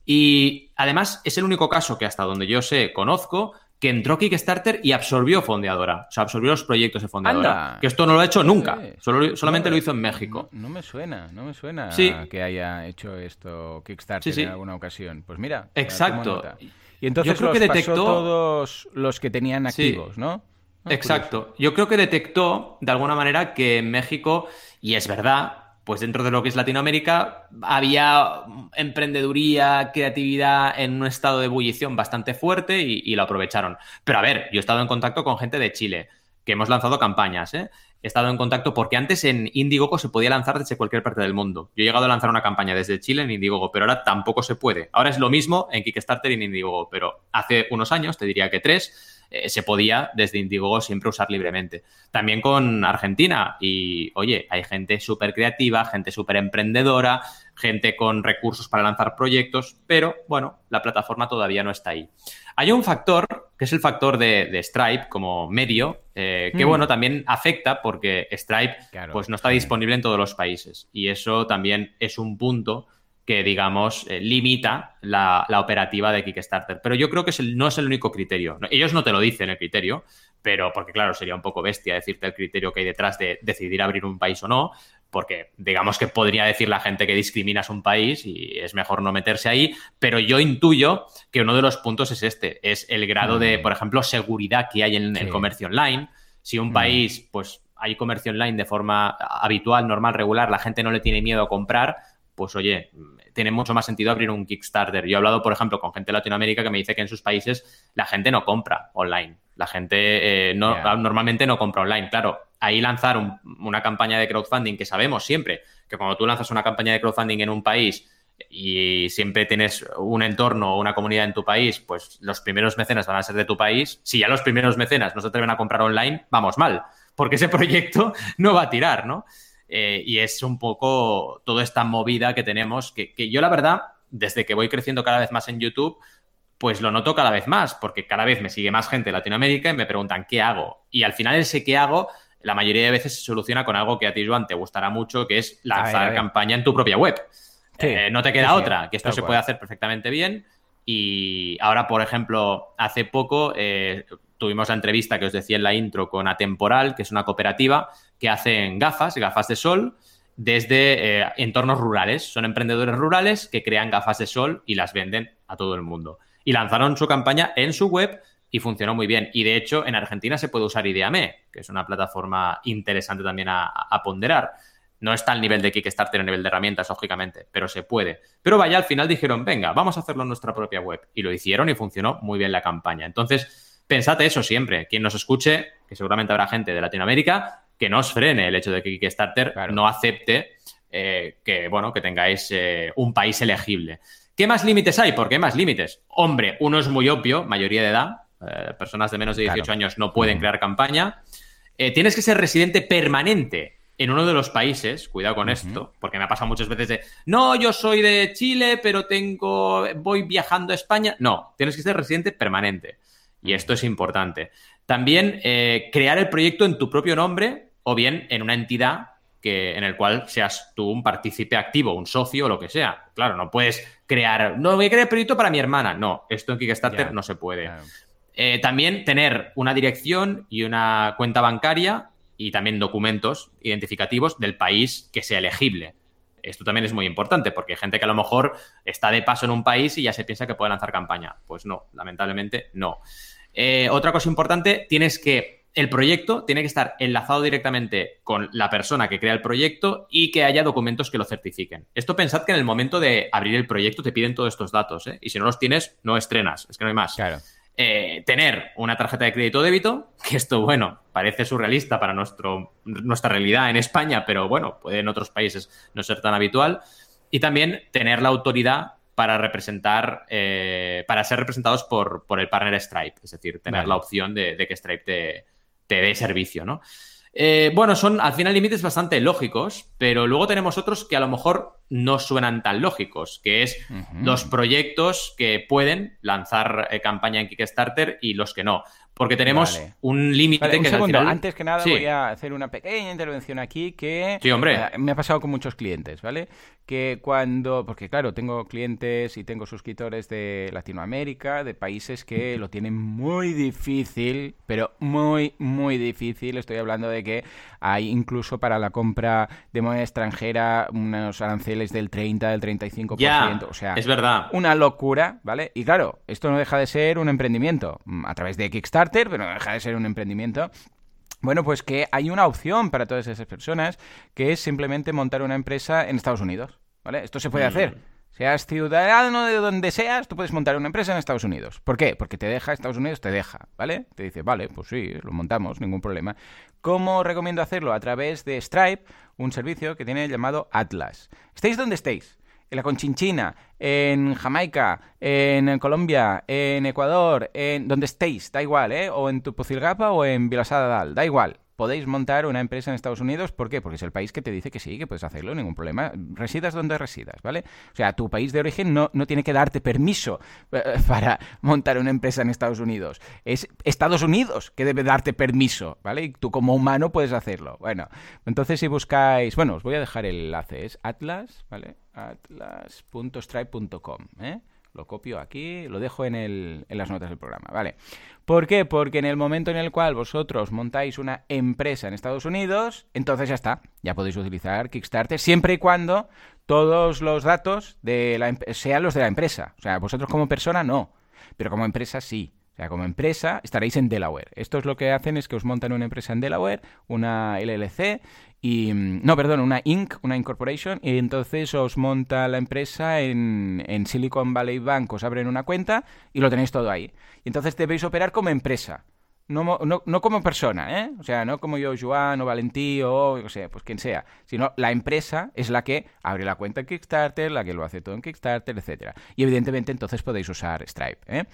[SPEAKER 2] y además es el único caso que hasta donde yo sé, conozco, que entró Kickstarter y absorbió Fondeadora. O sea, absorbió los proyectos de Fondeadora.
[SPEAKER 1] Anda.
[SPEAKER 2] Que esto no lo ha hecho nunca. Solo- solamente
[SPEAKER 1] No,
[SPEAKER 2] lo hizo en México.
[SPEAKER 1] No, no me suena, no me suena
[SPEAKER 2] Sí.
[SPEAKER 1] que haya hecho esto Kickstarter
[SPEAKER 2] Sí, sí.
[SPEAKER 1] en alguna ocasión. Pues mira,
[SPEAKER 2] Exacto.
[SPEAKER 1] Y entonces
[SPEAKER 2] Yo creo
[SPEAKER 1] los
[SPEAKER 2] que
[SPEAKER 1] pasó
[SPEAKER 2] detectó-
[SPEAKER 1] todos los que tenían activos, ¿no? Ah,
[SPEAKER 2] Exacto. Yo creo que detectó de alguna manera que en México, y es verdad, pues dentro de lo que es Latinoamérica, había emprendeduría, creatividad en un estado de ebullición bastante fuerte y, y lo aprovecharon. Pero a ver, yo he estado en contacto con gente de Chile, que hemos lanzado campañas, ¿eh? He estado en contacto porque antes en Indiegogo se podía lanzar desde cualquier parte del mundo. Yo he llegado a lanzar una campaña desde Chile en Indiegogo, pero ahora tampoco se puede. Ahora es lo mismo en Kickstarter y en Indiegogo, pero hace unos años, te diría que tres, eh, se podía desde Indiegogo siempre usar libremente. También con Argentina. Y oye, hay gente súper creativa, gente súper emprendedora, gente con recursos para lanzar proyectos, pero bueno, la plataforma todavía no está ahí. Hay un factor, que es el factor de, de Stripe como medio, eh, que
[SPEAKER 1] Mm.
[SPEAKER 2] bueno, también afecta porque Stripe
[SPEAKER 1] Claro,
[SPEAKER 2] pues no está disponible en todos los países. Y eso también es un punto que, digamos, eh, limita la, la operativa de Kickstarter. Pero yo creo que es el- no es el único criterio. Ellos no te lo dicen el criterio, pero porque, claro, sería un poco bestia decirte el criterio que hay detrás de decidir abrir un país o no, porque digamos que podría decir la gente que discriminas un país y es mejor no meterse ahí, pero yo intuyo que uno de los puntos es este, es el grado de,
[SPEAKER 1] Mm.
[SPEAKER 2] por ejemplo, seguridad que hay en el comercio online. Si un
[SPEAKER 1] Mm.
[SPEAKER 2] país, pues hay comercio online de forma habitual, normal, regular, la gente no le tiene miedo a comprar, pues oye, tiene mucho más sentido abrir un Kickstarter. Yo he hablado, por ejemplo, con gente de Latinoamérica que me dice que en sus países la gente no compra online. La gente eh, no, normalmente no compra online. Claro, ahí lanzar un- una campaña de crowdfunding que sabemos siempre que cuando tú lanzas una campaña de crowdfunding en un país y siempre tienes un entorno o una comunidad en tu país, pues los primeros mecenas van a ser de tu país. Si ya los primeros mecenas no se atreven a comprar online, vamos mal, porque ese proyecto no va a tirar, ¿no? Eh, y es un poco toda esta movida que tenemos, que, que yo la verdad, desde que voy creciendo cada vez más en YouTube, pues lo noto cada vez más, porque cada vez me sigue más gente de Latinoamérica y me preguntan qué hago. Y al final ese qué hago, la mayoría de veces se soluciona con algo que a ti, Joan, te gustará mucho, que es
[SPEAKER 1] A ver,
[SPEAKER 2] lanzar
[SPEAKER 1] a ver.
[SPEAKER 2] campaña en tu propia web.
[SPEAKER 1] Sí,
[SPEAKER 2] Eh, no te queda
[SPEAKER 1] sí,
[SPEAKER 2] otra, que esto se
[SPEAKER 1] cual.
[SPEAKER 2] puede hacer perfectamente bien. Y ahora, por ejemplo, hace poco eh, tuvimos la entrevista que os decía en la intro con Atemporal, que es una cooperativa que hacen gafas, gafas de sol, desde eh, entornos rurales. Son emprendedores rurales que crean gafas de sol y las venden a todo el mundo. Y lanzaron su campaña en su web y funcionó muy bien. Y de hecho, en Argentina se puede usar Ideame, que es una plataforma interesante también a, a ponderar. No está al nivel de Kickstarter, a nivel de herramientas, lógicamente, pero se puede. Pero vaya, al final dijeron, venga, vamos a hacerlo en nuestra propia web. Y lo hicieron y funcionó muy bien la campaña. Entonces, pensad eso siempre. Quien nos escuche, que seguramente habrá gente de Latinoamérica, que no os frene el hecho de que Kickstarter
[SPEAKER 1] Claro.
[SPEAKER 2] no acepte eh, que, bueno, que tengáis eh, un país elegible. ¿Qué más límites hay? ¿Por qué más límites? Hombre, uno es muy obvio, mayoría de edad. eh, personas de menos de 18
[SPEAKER 1] Claro.
[SPEAKER 2] años no pueden
[SPEAKER 1] Mm.
[SPEAKER 2] crear campaña. Tienes que ser residente permanente en uno de los países, cuidado con esto, porque me ha pasado muchas veces de, no, yo soy de Chile, pero tengo, voy viajando a España. No, tienes que ser residente permanente. Y esto es importante. También eh, crear el proyecto en tu propio nombre o bien en una entidad que, en el cual seas tú un partícipe activo, un socio o lo que sea. Claro, no puedes crear, no voy a crear el proyecto para mi hermana. No, esto en Kickstarter no se puede. Eh, también tener una dirección y una cuenta bancaria y también documentos identificativos del país que sea elegible. Esto también es muy importante porque hay gente que a lo mejor está de paso en un país y ya se piensa que puede lanzar campaña. Pues no, lamentablemente no. Eh, otra cosa importante, tienes que el proyecto tiene que estar enlazado directamente con la persona que crea el proyecto y que haya documentos que lo certifiquen. Esto pensad que en el momento de abrir el proyecto te piden todos estos datos, ¿eh? Y si no los tienes, no estrenas, es que no hay más.
[SPEAKER 1] Claro.
[SPEAKER 2] Eh, tener una tarjeta de crédito o débito, que esto, bueno, parece surrealista para nuestro, nuestra realidad en España, pero bueno, puede en otros países no ser tan habitual. Y también tener la autoridad para representar, eh, para ser representados por, por, el partner Stripe, es decir, tener vale. la opción de, de que Stripe te, te dé servicio, ¿no? Eh, bueno, son al final límites bastante lógicos, pero luego tenemos otros que a lo mejor no suenan tan lógicos, que es uh -huh. los proyectos que pueden lanzar eh, campaña en Kickstarter y los que no. Porque tenemos vale. un límite
[SPEAKER 1] vale, un
[SPEAKER 2] que
[SPEAKER 1] segundo.
[SPEAKER 2] al final...
[SPEAKER 1] Antes que nada sí. voy a hacer una pequeña intervención aquí que
[SPEAKER 2] sí, hombre.
[SPEAKER 1] Eh, me ha pasado con muchos clientes, ¿vale? Que cuando, porque claro, tengo clientes y tengo suscriptores de Latinoamérica, de países que lo tienen muy difícil, pero muy, muy difícil. Estoy hablando de que hay incluso para la compra de moneda extranjera unos aranceles del 30, del 35%.
[SPEAKER 2] Ya,
[SPEAKER 1] o sea,
[SPEAKER 2] es verdad.
[SPEAKER 1] Una locura, ¿vale? Y claro, esto no deja de ser un emprendimiento mm, a través de Kickstarter pero no deja de ser un emprendimiento. Bueno, pues que hay una opción para todas esas personas, que es simplemente montar una empresa en Estados Unidos, ¿vale? Esto se puede mm. hacer. Seas ciudadano de donde seas, tú puedes montar una empresa en Estados Unidos. ¿Por qué? Porque te deja, Estados Unidos te deja, ¿vale? Te dice, vale, pues sí, lo montamos, ningún problema. ¿Cómo recomiendo hacerlo? A través de Stripe, un servicio que tiene llamado Atlas. Estéis donde estéis en la Conchinchina, en Jamaica, en Colombia, en Ecuador, en donde estéis, da igual, ¿eh? O en Tupocilgapa o en Vilasada Dal, da igual. Podéis montar una empresa en Estados Unidos, ¿por qué? Porque es el país que te dice que sí, que puedes hacerlo, ningún problema. Residas donde residas, ¿vale? O sea, tu país de origen no, no tiene que darte permiso eh, para montar una empresa en Estados Unidos. Es Estados Unidos que debe darte permiso, ¿vale? Y tú como humano puedes hacerlo. Bueno, entonces si buscáis, bueno, os voy a dejar el enlace, es atlas, ¿vale? atlas.stripe.com, ¿eh? Lo copio aquí, lo dejo en, el, en, las notas del programa, ¿vale? ¿Por qué? Porque en el momento en el cual vosotros montáis una empresa en Estados Unidos, entonces ya está, ya podéis utilizar Kickstarter siempre y cuando todos los datos de la, sean los de la empresa. O sea, vosotros como persona no, pero como empresa sí. O sea, como empresa estaréis en Delaware. Esto es lo que hacen es que os montan una empresa en Delaware, una LLC, y no, perdón, una Inc., una Incorporation, y entonces os monta la empresa en, en, Silicon Valley Bank, os abren una cuenta y lo tenéis todo ahí. Y entonces debéis operar como empresa. No, no, no, como persona, ¿eh? O sea, no como yo, Joan o Valentí o, o sea, pues quien sea, sino la empresa es la que abre la cuenta en Kickstarter, la que lo hace todo en Kickstarter, etcétera. Y evidentemente entonces podéis usar Stripe, ¿eh?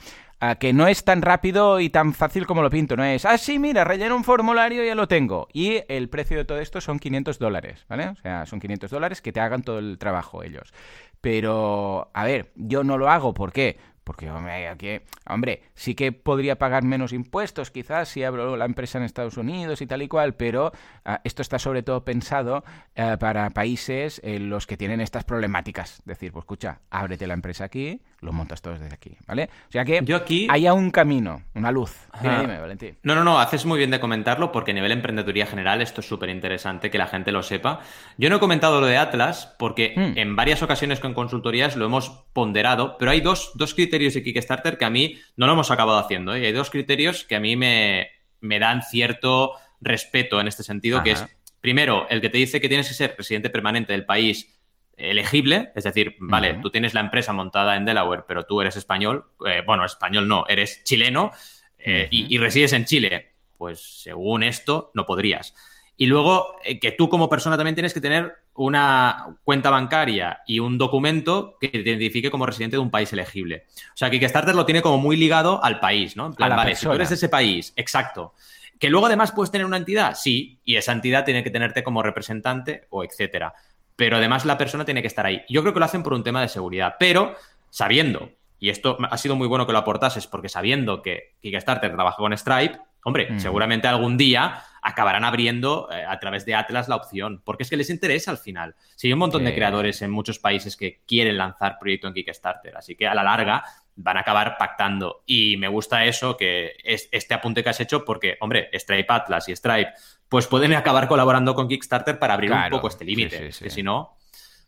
[SPEAKER 1] Uh, que no es tan rápido y tan fácil como lo pinto, no es, ah, sí, mira, relleno un formulario y ya lo tengo. Y el precio de todo esto son 500 dólares, ¿vale? O sea, son 500 dólares que te hagan todo el trabajo ellos. Pero, a ver, yo no lo hago, ¿por qué? Porque, hombre, aquí, hombre, sí que podría pagar menos impuestos, quizás, si abro la empresa en Estados Unidos y tal y cual, pero uh, esto está sobre todo pensado uh, para países en los que tienen estas problemáticas. Decir, pues escucha, ábrete la empresa aquí, lo montas todo desde aquí, ¿vale? O sea que
[SPEAKER 2] Yo aquí...
[SPEAKER 1] haya un camino, una luz. Dime, dime, Valentín.
[SPEAKER 2] No, no, no, haces muy bien de comentarlo porque a nivel emprendeduría general esto es súper interesante que la gente lo sepa. Yo no he comentado lo de Atlas porque mm. en varias ocasiones con consultorías lo hemos ponderado, pero hay dos, dos criterios de Kickstarter que a mí no lo hemos acabado haciendo. ¿eh? Y hay dos criterios que a mí me, me dan cierto respeto en este sentido, Ajá. que es, primero, el que te dice que tienes que ser residente permanente del país elegible, es decir, vale, tú tienes la empresa montada en Delaware, pero tú eres español, eh, bueno, español no, eres chileno eh, y, resides en Chile, pues según esto no podrías. Y luego eh, que tú como persona también tienes que tener una cuenta bancaria y un documento que te identifique como residente de un país elegible. O sea, que Kickstarter lo tiene como muy ligado al país, ¿no? En plan, vale, persona. si tú eres de ese país, exacto. Que luego además puedes tener una entidad, sí, y esa entidad tiene que tenerte como representante o etcétera pero además la persona tiene que estar ahí. Yo creo que lo hacen por un tema de seguridad, pero sabiendo, y esto ha sido muy bueno que lo aportases, porque sabiendo que Kickstarter trabaja con Stripe, hombre, mm. seguramente algún día acabarán abriendo eh, a través de Atlas la opción, porque es que les interesa al final. Si hay un montón sí. de creadores en muchos países que quieren lanzar proyecto en Kickstarter, así que a la larga van a acabar pactando. Y me gusta eso, que es este apunte que has hecho, porque, hombre, Stripe Atlas y Stripe pues pueden acabar colaborando con Kickstarter para abrir claro, un poco este límite. Sí, sí, sí. Que si no.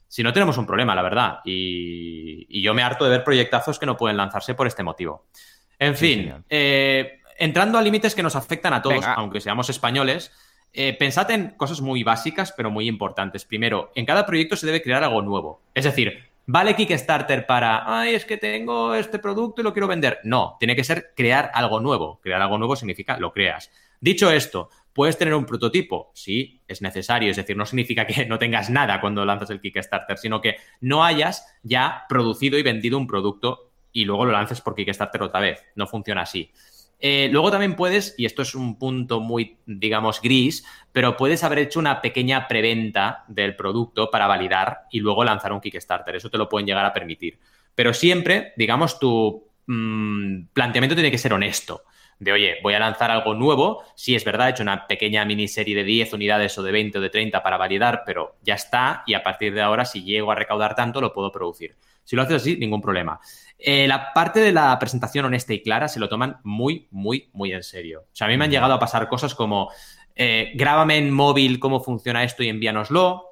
[SPEAKER 2] Si no tenemos un problema, la verdad. Y, yo me harto de ver proyectazos que no pueden lanzarse por este motivo. En fin, eh, entrando a límites que nos afectan a todos, aunque seamos españoles, eh, pensad en cosas muy básicas, pero muy importantes. Primero, en cada proyecto se debe crear algo nuevo. Es decir, ¿vale Kickstarter para, ay, es que tengo este producto y lo quiero vender? No, tiene que ser crear algo nuevo. Crear algo nuevo significa lo creas. Dicho esto, ¿puedes tener un prototipo? Sí, es necesario. Es decir, no significa que no tengas nada cuando lanzas el Kickstarter, sino que no hayas ya producido y vendido un producto y luego lo lances por Kickstarter otra vez. No funciona así. Eh, luego también puedes, y esto es un punto muy, digamos, gris, pero puedes haber hecho una pequeña preventa del producto para validar y luego lanzar un Kickstarter. Eso te lo pueden llegar a permitir. Pero siempre, digamos, tu mm, planteamiento tiene que ser honesto. De, oye, voy a lanzar algo nuevo. Si es verdad, he hecho una pequeña miniserie de 10 unidades o de 20 o de 30 para validar, pero ya está. Y a partir de ahora, si llego a recaudar tanto, lo puedo producir. Si lo haces así, ningún problema. Eh, la parte de la presentación honesta y clara se lo toman muy, muy, muy en serio. O sea, a mí me han llegado a pasar cosas como, eh, grábame en móvil cómo funciona esto y envíanoslo.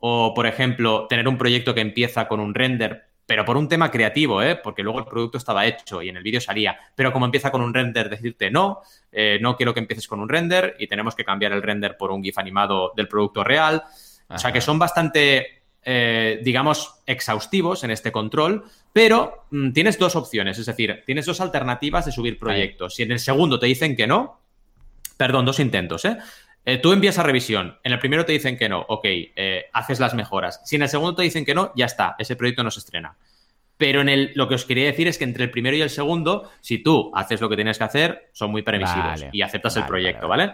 [SPEAKER 2] O, por ejemplo, tener un proyecto que empieza con un render, pero por un tema creativo, ¿eh? porque luego el producto estaba hecho y en el vídeo salía. Pero como empieza con un render, decirte no, eh, no quiero que empieces con un render y tenemos que cambiar el render por un GIF animado del producto real. O sea que son bastante eh, digamos, exhaustivos en este control, pero mm, tienes dos opciones, es decir, tienes dos alternativas de subir proyectos. Si en el segundo te dicen que no, perdón, dos intentos, ¿eh? ¿Eh? tú envías a revisión, en el primero te dicen que no, ok, eh, haces las mejoras. Si en el segundo te dicen que no, ya está, ese proyecto no se estrena. Pero en el, lo que os quería decir es que entre el primero y el segundo, si tú haces lo que tienes que hacer, son muy permisivos y aceptas el proyecto, ¿vale?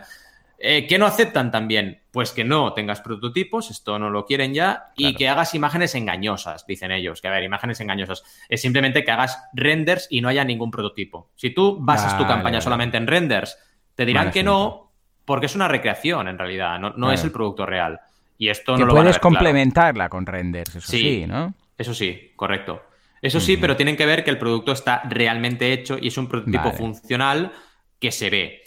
[SPEAKER 2] Eh, ¿Qué no aceptan también? Pues que no tengas prototipos, esto no lo quieren ya, y que hagas imágenes engañosas, dicen ellos. Que a ver, imágenes engañosas. Es simplemente que hagas renders y no haya ningún prototipo. Si tú basas tu campaña solamente en renders, te dirán que no, porque es una recreación en realidad, no, es el producto real. Y esto no lo
[SPEAKER 1] puedes complementarla con renders, eso sí, ¿no?
[SPEAKER 2] Eso sí, correcto. Eso sí, pero tienen que ver que el producto está realmente hecho y es un prototipo funcional que se ve.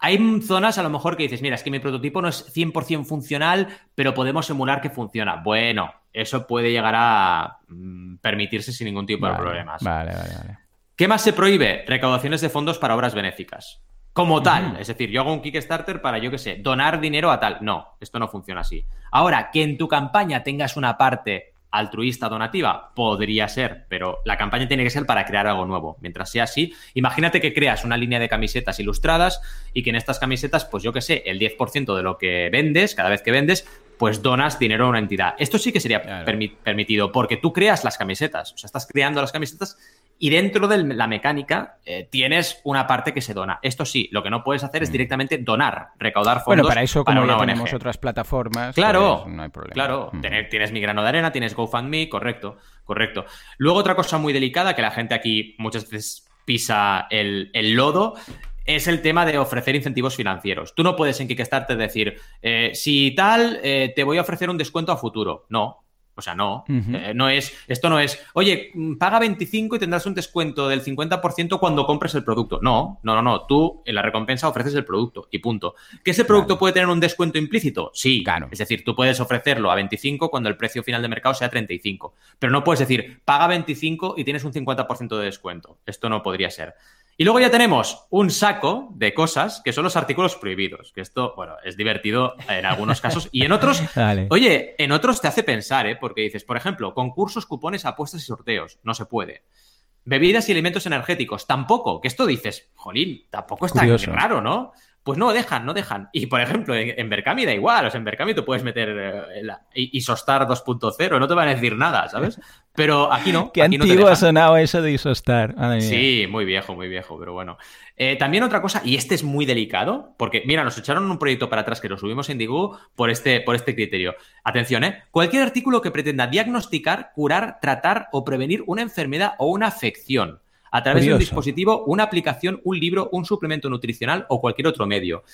[SPEAKER 2] Hay zonas a lo mejor que dices, mira, es que mi prototipo no es 100% funcional, pero podemos emular que funciona. Bueno, eso puede llegar a mm, permitirse sin ningún tipo de problemas.
[SPEAKER 1] Vale, vale, vale.
[SPEAKER 2] ¿Qué más se prohíbe? Recaudaciones de fondos para obras benéficas. Como tal, es decir, yo hago un Kickstarter para, yo qué sé, donar dinero a tal. No, esto no funciona así. Ahora, que en tu campaña tengas una parte altruista donativa? Podría ser, pero la campaña tiene que ser para crear algo nuevo. Mientras sea así, imagínate que creas una línea de camisetas ilustradas y que en estas camisetas, pues yo qué sé, el 10% de lo que vendes, cada vez que vendes, pues donas dinero a una entidad. Esto sí que sería permitido porque tú creas las camisetas, o sea, estás creando las camisetas y dentro de la mecánica eh, tienes una parte que se dona. Esto sí, lo que no puedes hacer es mm. directamente donar, recaudar fondos.
[SPEAKER 1] Bueno, para eso, como ya tenemos otras plataformas,
[SPEAKER 2] claro,
[SPEAKER 1] pues no hay problema.
[SPEAKER 2] Claro, mm. tienes mi grano de arena, tienes GoFundMe, correcto, correcto. Luego, otra cosa muy delicada que la gente aquí muchas veces pisa el, lodo es el tema de ofrecer incentivos financieros. Tú no puedes en Kickstarter decir, eh, si tal, eh, te voy a ofrecer un descuento a futuro. No, o sea, no. Eh, no es, esto no es, oye, paga 25 y tendrás un descuento del 50% cuando compres el producto. No, no, no, no. Tú en la recompensa ofreces el producto y punto. ¿Que ese producto puede tener un descuento implícito? Sí. Claro. Es decir, tú puedes ofrecerlo a 25 cuando el precio final de mercado sea 35. Pero no puedes decir, paga 25 y tienes un 50% de descuento. Esto no podría ser. Y luego ya tenemos un saco de cosas que son los artículos prohibidos, que esto, bueno, es divertido en algunos casos y en otros, oye, en otros te hace pensar, ¿eh? Porque dices, por ejemplo, concursos, cupones, apuestas y sorteos, no se puede. Bebidas y alimentos energéticos, tampoco, que esto dices, jolín, tampoco es tan raro, ¿no? Pues no dejan, no dejan. Y por ejemplo, en, Berkami da igual. O sea, en Berkami tú puedes meter eh, Isostar 2.0, no te van a decir nada, ¿sabes? Pero aquí no.
[SPEAKER 1] Qué antiguo ha sonado eso de Isostar.
[SPEAKER 2] Sí, muy viejo, muy viejo, pero bueno. Eh, también otra cosa, y este es muy delicado, porque mira, nos echaron un proyecto para atrás que lo subimos en Digu por este, por este criterio. Atención, ¿eh? Cualquier artículo que pretenda diagnosticar, curar, tratar o prevenir una enfermedad o una afección a través de un dispositivo, una aplicación, un libro, un suplemento nutricional o cualquier otro medio.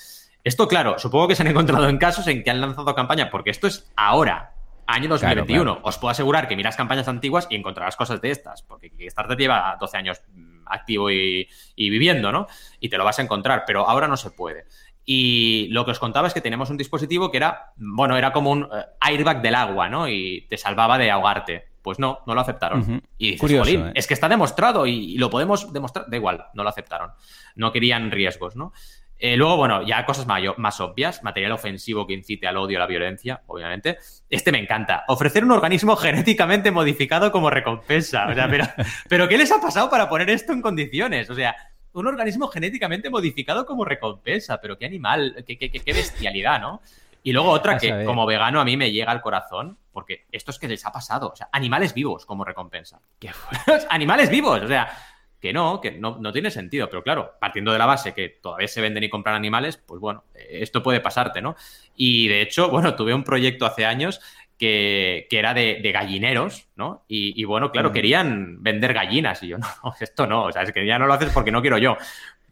[SPEAKER 2] Esto, claro, supongo que se han encontrado en casos en que han lanzado campaña, porque esto es ahora, año 2021. Os puedo asegurar que miras campañas antiguas y encontrarás cosas de estas, porque Kickstarter lleva 12 años mm, activo y, y, viviendo, ¿no? Y te lo vas a encontrar, pero ahora no se puede. Y lo que os contaba es que teníamos un dispositivo que era, bueno, era como un eh, airbag del agua, ¿no? Y te salvaba de ahogarte. Pues no, no lo aceptaron. Y dices, ¿eh? es que está demostrado y, lo podemos demostrar. Da igual, no lo aceptaron. No querían riesgos, ¿no? Eh, luego, bueno, ya cosas más, obvias, material ofensivo que incite al odio, a la violencia, obviamente. Este me encanta. Ofrecer un organismo genéticamente modificado como recompensa. O sea, pero, pero ¿qué les ha pasado para poner esto en condiciones? O sea, un organismo genéticamente modificado como recompensa, pero qué animal, qué, qué, bestialidad, ¿no? Y luego otra que como vegano a mí me llega al corazón, porque esto es que les ha pasado, o sea, animales vivos como recompensa. ¿Qué animales vivos, o sea, que no, que no, no, tiene sentido, pero claro, partiendo de la base que todavía se venden y compran animales, pues bueno, esto puede pasarte, ¿no? Y de hecho, bueno, tuve un proyecto hace años que, era de, gallineros, ¿no? Y, bueno, claro, querían vender gallinas y yo, no, esto no, o sea, es que ya no lo haces porque no quiero yo.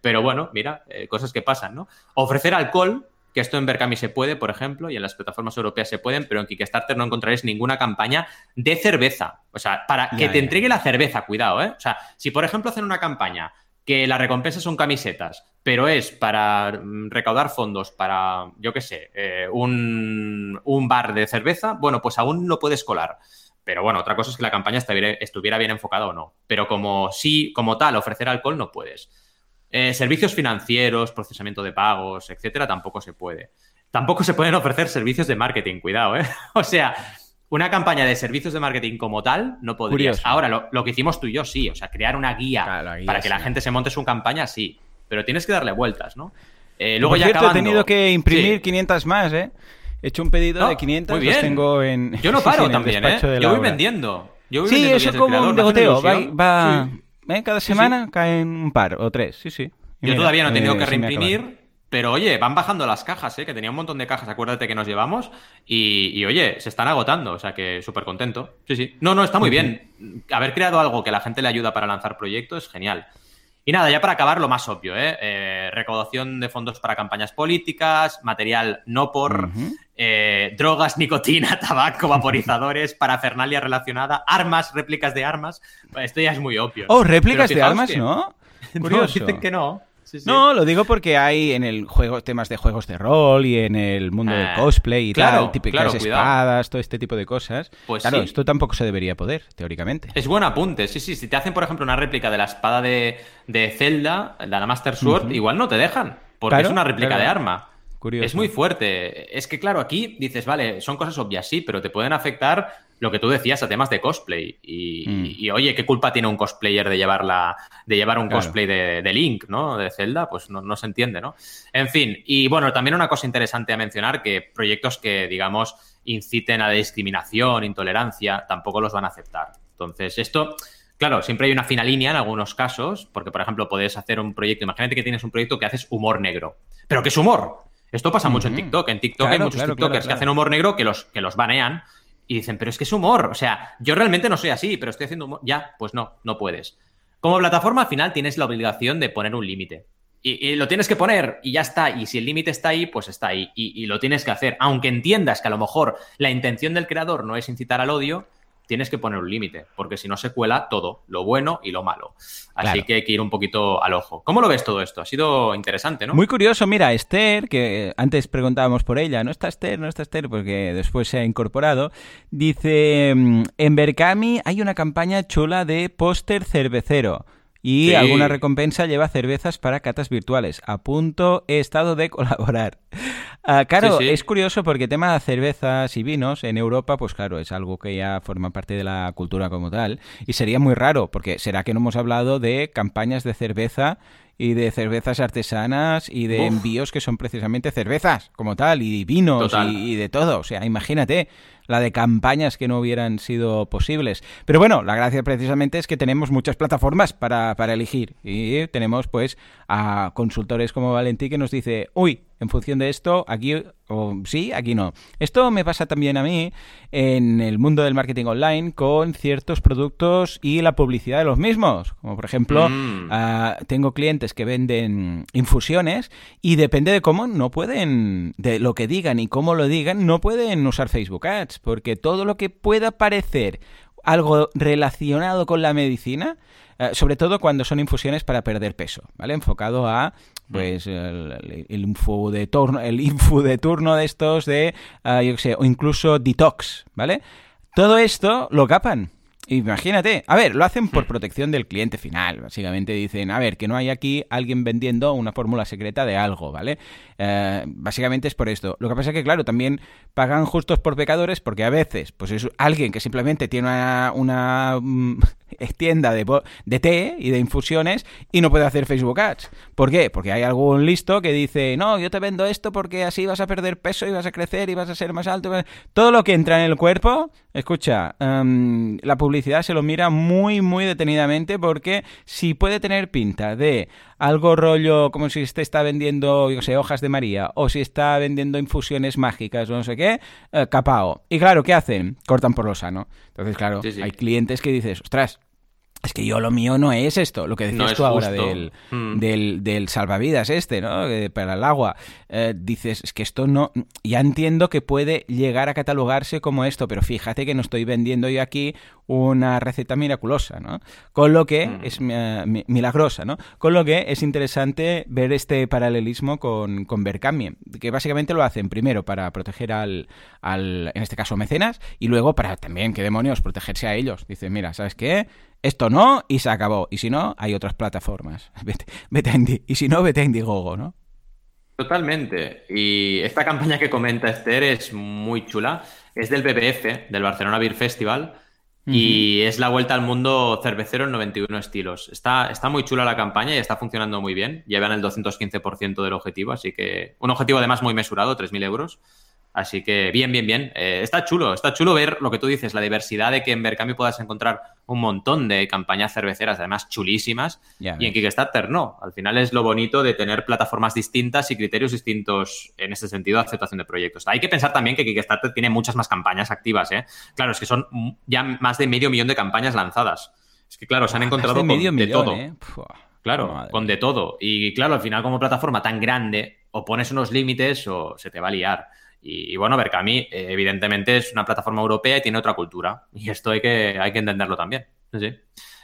[SPEAKER 2] Pero bueno, mira, eh, cosas que pasan, ¿no? Ofrecer alcohol, que esto en Berkami se puede, por ejemplo, y en las plataformas europeas se pueden, pero en Kickstarter no encontraréis ninguna campaña de cerveza. O sea, para que te entregue la cerveza, cuidado, ¿eh? O sea, si por ejemplo hacen una campaña que la recompensa son camisetas, pero es para mm, recaudar fondos para, yo qué sé, eh, un, bar de cerveza, bueno, pues aún lo puedes colar. Pero bueno, otra cosa es que la campaña estuviera bien enfocada o no. Pero como sí, como tal, ofrecer alcohol no puedes. Eh, servicios financieros, procesamiento de pagos, etcétera, tampoco se puede. Tampoco se pueden ofrecer servicios de marketing, cuidado, ¿eh? O sea, una campaña de servicios de marketing como tal, no podrías. Ahora, lo, que hicimos tú y yo, sí. O sea, crear una guía, para que la gente se monte su campaña, sí. Pero tienes que darle vueltas, ¿no?
[SPEAKER 1] Eh, luego ya cierto, he tenido que imprimir 500 más, ¿eh? He hecho un pedido de 500, muy bien. tengo en...
[SPEAKER 2] Yo no paro también, ¿eh? Yo voy vendiendo. Yo voy
[SPEAKER 1] sí, eso como un degoteo. Va, ¿eh? Cada semana caen un par o tres, sí, sí.
[SPEAKER 2] yo todavía no he tenido eh, que reimprimir pero oye, van bajando las cajas, ¿eh? que tenía un montón de cajas, acuérdate que nos llevamos, y, oye, se están agotando, o sea que súper contento. Sí, sí. No, no, está muy bien. Haber creado algo que la gente le ayuda para lanzar proyectos es genial. Y nada, ya para acabar, lo más obvio, ¿eh? eh recaudación de fondos para campañas políticas, material no por, eh, drogas, nicotina, tabaco, vaporizadores, parafernalia relacionada, armas, réplicas de armas. Esto ya es muy obvio.
[SPEAKER 1] Oh, réplicas de armas, ¿no?
[SPEAKER 2] Curioso. dicen que no.
[SPEAKER 1] No, lo digo porque hay en el juego temas de juegos de rol y en el mundo del ah, cosplay y tal, típicas espadas, todo este tipo de cosas. Pues claro, esto tampoco se debería poder, teóricamente.
[SPEAKER 2] Es buen apunte, sí, sí. Si te hacen, por ejemplo, una réplica de la espada de, de Zelda, la Master Sword, igual no te dejan, porque es una réplica de arma. Curioso. Es muy fuerte. Es que, claro, aquí dices, vale, son cosas obvias, sí, pero te pueden afectar lo que tú decías a temas de cosplay. Y, mm. oye, ¿qué culpa tiene un cosplayer de, llevarla, de llevar un cosplay de, Link, ¿no? De Zelda, pues no, se entiende, ¿no? En fin, y bueno, también una cosa interesante a mencionar, que proyectos que, digamos, inciten a la discriminación, intolerancia, tampoco los van a aceptar. Entonces, esto... Claro, siempre hay una fina línea en algunos casos, porque, por ejemplo, puedes hacer un proyecto, imagínate que tienes un proyecto que haces humor negro. ¿Pero qué es humor? Esto pasa mucho en TikTok. En TikTok hay muchos TikTokers que hacen humor negro que los, que los banean y dicen, pero es que es humor. O sea, yo realmente no soy así, pero estoy haciendo humor. Ya, pues no, no puedes. Como plataforma, al final tienes la obligación de poner un límite. Y, lo tienes que poner y ya está. Y si el límite está ahí, pues está ahí. Y, y, lo tienes que hacer. Aunque entiendas que a lo mejor la intención del creador no es incitar al odio, tienes que poner un límite, porque si no se cuela todo, lo bueno y lo malo. Así que hay que ir un poquito al ojo. ¿Cómo lo ves todo esto? Ha sido interesante, ¿no?
[SPEAKER 1] Muy curioso, mira, Esther, que antes preguntábamos por ella, no está Esther, no está Esther, porque después se ha incorporado, dice, mm, en Berkami hay una campaña chula de póster cervecero. Y alguna recompensa lleva cervezas para catas virtuales. A punto he estado de colaborar. Ah, claro, es curioso porque tema de cervezas y vinos en Europa, pues claro, es algo que ya forma parte de la cultura como tal. Y sería muy raro, porque será que no hemos hablado de campañas de cerveza y de cervezas artesanas y de envíos que son precisamente cervezas como tal y vinos y, de todo. O sea, imagínate la de campañas que no hubieran sido posibles. Pero bueno, la gracia precisamente es que tenemos muchas plataformas para, para elegir y tenemos pues a consultores como Valentí que nos dice, uy, en función de esto, aquí o sí, aquí no. Esto me pasa también a mí en el mundo del marketing online con ciertos productos y la publicidad de los mismos. Como por ejemplo, mm. ah, tengo clientes que venden infusiones y depende de cómo no pueden, de lo que digan y cómo lo digan, no pueden usar Facebook Ads, porque todo lo que pueda parecer algo relacionado con la medicina, eh, sobre todo cuando son infusiones para perder peso, ¿vale? Enfocado a pues el, info de turno, el info de turno de estos de, ah, yo qué sé, o incluso detox, ¿vale? Todo esto lo capan. Imagínate, a ver, lo hacen por protección del cliente final. Básicamente dicen, a ver, que no hay aquí alguien vendiendo una fórmula secreta de algo, ¿vale? Eh, básicamente es por esto. Lo que pasa es que, claro, también pagan justos por pecadores porque a veces, pues es alguien que simplemente tiene una, una mm, tienda de, de té y de infusiones y no puede hacer Facebook Ads. ¿Por qué? Porque hay algún listo que dice, no, yo te vendo esto porque así vas a perder peso y vas a crecer y vas a ser más alto. Todo lo que entra en el cuerpo, escucha, em, la publicidad se lo mira muy, muy detenidamente porque si puede tener pinta de algo rollo como si te está vendiendo, yo sé, hojas de María o si está vendiendo infusiones mágicas o no sé qué, eh, capao. Y claro, ¿qué hacen? Cortan por lo sano. Entonces, claro, hay clientes que dices, ostras, es que yo lo mío no es esto, lo que decías tú ahora hmm. del, del, salvavidas este, ¿no? Para el agua. Eh, dices, es que esto no... Ya entiendo que puede llegar a catalogarse como esto, pero fíjate que no estoy vendiendo yo aquí una receta miraculosa, ¿no? Con lo que hmm. es eh, milagrosa, ¿no? Con lo que es interesante ver este paralelismo con, con Berkami, que básicamente lo hacen primero para proteger al, al, en este caso, mecenas, y luego para también, qué demonios, protegerse a ellos. Dicen, mira, ¿sabes qué? Esto no y se acabó. Y si no, hay otras plataformas. Vete, y si no, vete a Indiegogo, ¿no?
[SPEAKER 2] Totalmente. Y esta campaña que comenta Esther es muy chula. Es del BBF, del Barcelona Beer Festival. Y es la vuelta al mundo cervecero en 91 estilos. Está, está muy chula la campaña y está funcionando muy bien. Llevan el 215% del objetivo, así que un objetivo además muy mesurado, 3.000 euros. Así que bien, bien, bien. Eh, está chulo, está chulo ver lo que tú dices, la diversidad de que en Berkami puedas encontrar un montón de campañas cerveceras, además chulísimas, y en Kickstarter no. Al final es lo bonito de tener plataformas distintas y criterios distintos en ese sentido de aceptación de proyectos. Hay que pensar también que Kickstarter tiene muchas más campañas activas, ¿eh? Claro, es que son ya más de medio millón de campañas lanzadas. Es que, claro, se han encontrado con de todo. ¿eh? claro, con de todo. Y claro, al final, como plataforma tan grande, o pones unos límites o se te va a liar. Y, bueno, Berkami, eh, evidentemente, es una plataforma europea y tiene otra cultura. Y esto hay que, hay que entenderlo también. Sí.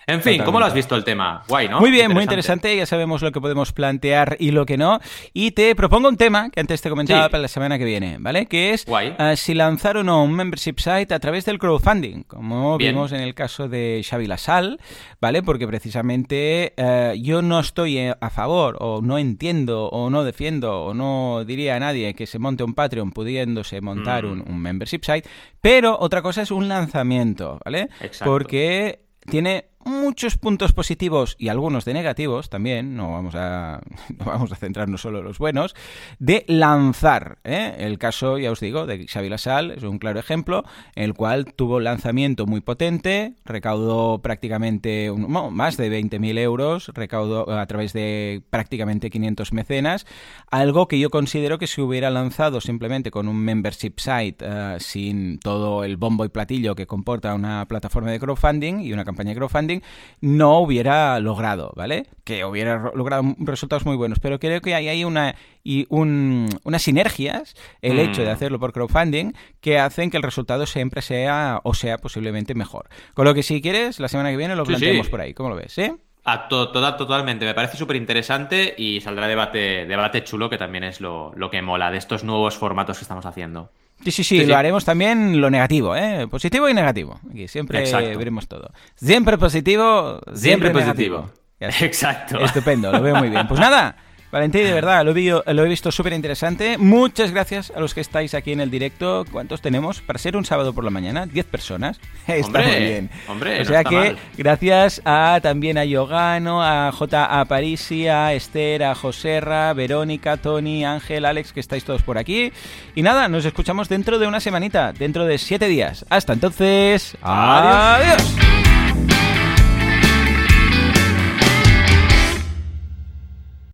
[SPEAKER 2] En fin, ¿cómo lo has visto el tema? Guay, ¿no?
[SPEAKER 1] Muy bien, muy interesante. Ya sabemos lo que podemos plantear y lo que no. Y te propongo un tema que antes te comentaba para la semana que viene, ¿vale? Que es uh, si lanzar o no un membership site a través del crowdfunding, como vimos en el caso de Xavi Lasal, ¿vale? Porque precisamente uh, yo no estoy a favor o no entiendo o no defiendo o no diría a nadie que se monte un Patreon pudiéndose montar mm. un, un membership site, pero otra cosa es un lanzamiento, ¿vale? Exacto. Porque tiene muchos puntos positivos y algunos de negativos también, no vamos a, no vamos a centrarnos solo en los buenos, de lanzar. ¿eh? El caso, ya os digo, de Xavi Lasal es un claro ejemplo, el cual tuvo lanzamiento muy potente, recaudó prácticamente un, más de 20.000 euros, recaudó a través de prácticamente 500 mecenas, algo que yo considero que si hubiera lanzado simplemente con un membership site eh, sin todo el bombo y platillo que comporta una plataforma de crowdfunding y una campaña de crowdfunding, no hubiera logrado, ¿vale? Que hubiera logrado resultados muy buenos, pero creo que hay ahí una y unas sinergias, el hecho de mm. hacerlo por crowdfunding, que hacen que el resultado siempre sea o sea posiblemente mejor. Con lo que si quieres, la semana que viene lo planteamos por ahí. ¿Cómo lo ves? ¿Sí?
[SPEAKER 2] totalmente, me parece súper interesante y saldrá debate, debate chulo, que también es lo, lo que mola de estos nuevos formatos que estamos haciendo.
[SPEAKER 1] Sí, sí, sí, lo haremos también lo negativo, ¿eh? Positivo y negativo. Aquí siempre veremos todo. Siempre positivo, siempre, positivo.
[SPEAKER 2] Exacto.
[SPEAKER 1] Estupendo, lo veo muy bien. Pues nada, Valentín, de verdad, lo, lo he visto súper interesante. Muchas gracias a los que estáis aquí en el directo. ¿Cuántos tenemos? Para ser un sábado por la mañana, 10 personas. Está muy bien.
[SPEAKER 2] Hombre,
[SPEAKER 1] o sea que gracias a también a Yogano, a J. A Parisi, a Esther, a Joserra, Verónica, Tony, Ángel, Alex, que estáis todos por aquí. Y nada, nos escuchamos dentro de una semanita, dentro de siete días. Hasta entonces, adiós.